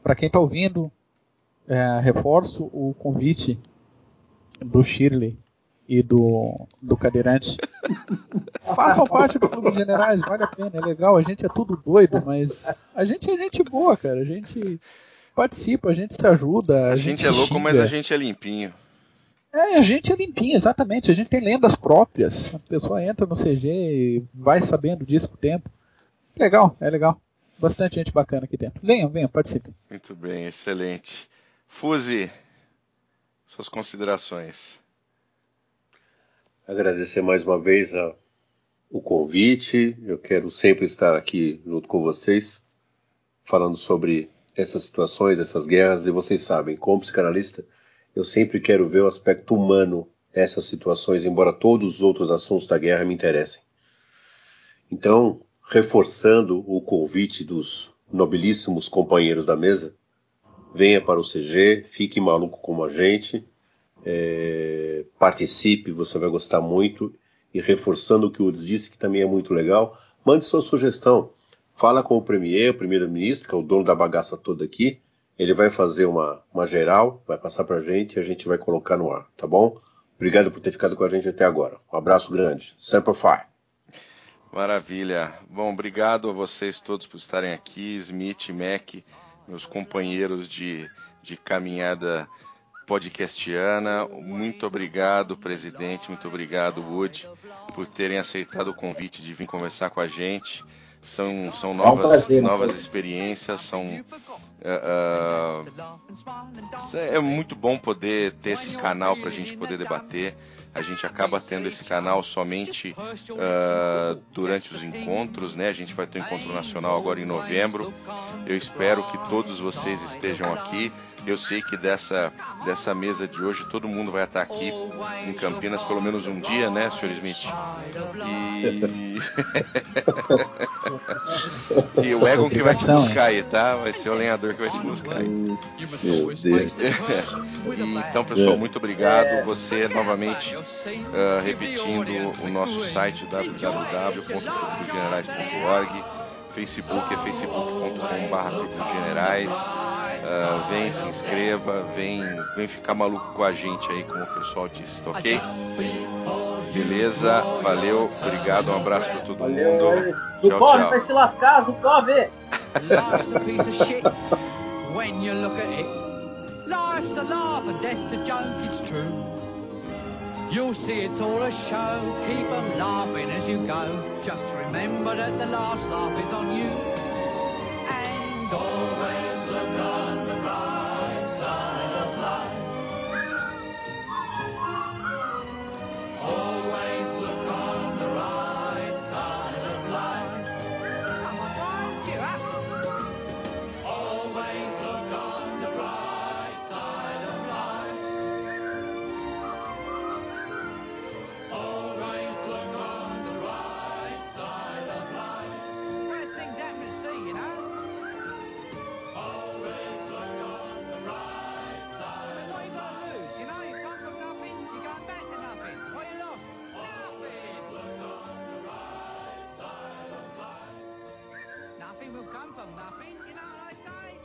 Para quem está ouvindo, é, reforço o convite do Shirley e do, do cadeirante. Façam parte do Clube de Generais, vale a pena, é legal. A gente é tudo doido, mas a gente é gente boa, cara. A gente participa, a gente se ajuda. A, a gente, gente é louco, xinga. mas a gente é limpinho. É, a gente é limpinho, exatamente. A gente tem lendas próprias. A pessoa entra no CG e vai sabendo disso com o tempo. Legal, é legal. Bastante gente bacana aqui dentro. Venham, venham, participem. Muito bem, excelente. Fuse, suas considerações. Agradecer mais uma vez a o convite. Eu quero sempre estar aqui junto com vocês, falando sobre essas situações, essas guerras. E vocês sabem, como psicanalista, eu sempre quero ver o aspecto humano dessas situações, embora todos os outros assuntos da guerra me interessem. Então, reforçando o convite dos nobilíssimos companheiros da mesa, venha para o CG, fique maluco como a gente, é, participe, você vai gostar muito. E reforçando o que o Woods disse, que também é muito legal, mande sua sugestão. Fala com o Premier, o primeiro-ministro, que é o dono da bagaça toda aqui. Ele vai fazer uma, uma geral, vai passar para a gente e a gente vai colocar no ar, tá bom? Obrigado por ter ficado com a gente até agora. Um abraço grande. Semper Fi. Maravilha. Bom, obrigado a vocês todos por estarem aqui, Smith, Mac, meus companheiros de, de caminhada podcastiana. Muito obrigado, presidente, muito obrigado, Wood, por terem aceitado o convite de vir conversar com a gente. São, são novas, novas experiências, são. Uh, uh, é muito bom poder ter esse canal para a gente poder debater a gente acaba tendo esse canal somente uh, durante os encontros, né? A gente vai ter um encontro nacional agora em novembro. Eu espero que todos vocês estejam aqui. Eu sei que dessa, dessa mesa de hoje todo mundo vai estar aqui em Campinas pelo menos um dia, né, Sr. Smith? E, e o Egon que vai te buscar aí, tá? Vai ser o lenhador que vai te buscar aí. Meu Deus. então, pessoal, muito obrigado. Você novamente uh, repetindo o nosso site www.clubegenerais.org, Facebook é facebook.com.br generais. Uh, vem, se inscreva, vem, vem ficar maluco com a gente aí, como o pessoal disse, tá ok? Beleza, valeu, obrigado, um abraço pra todo valeu, mundo. Valeu. Tchau, Zukov vai se lascar, Zukov! Life's a piece of shit when you look at it. Life's a laugh and death's a joke, it's true. You'll see it's all a show, keep them laughing as you go. Just remember that the last laugh is on you. And always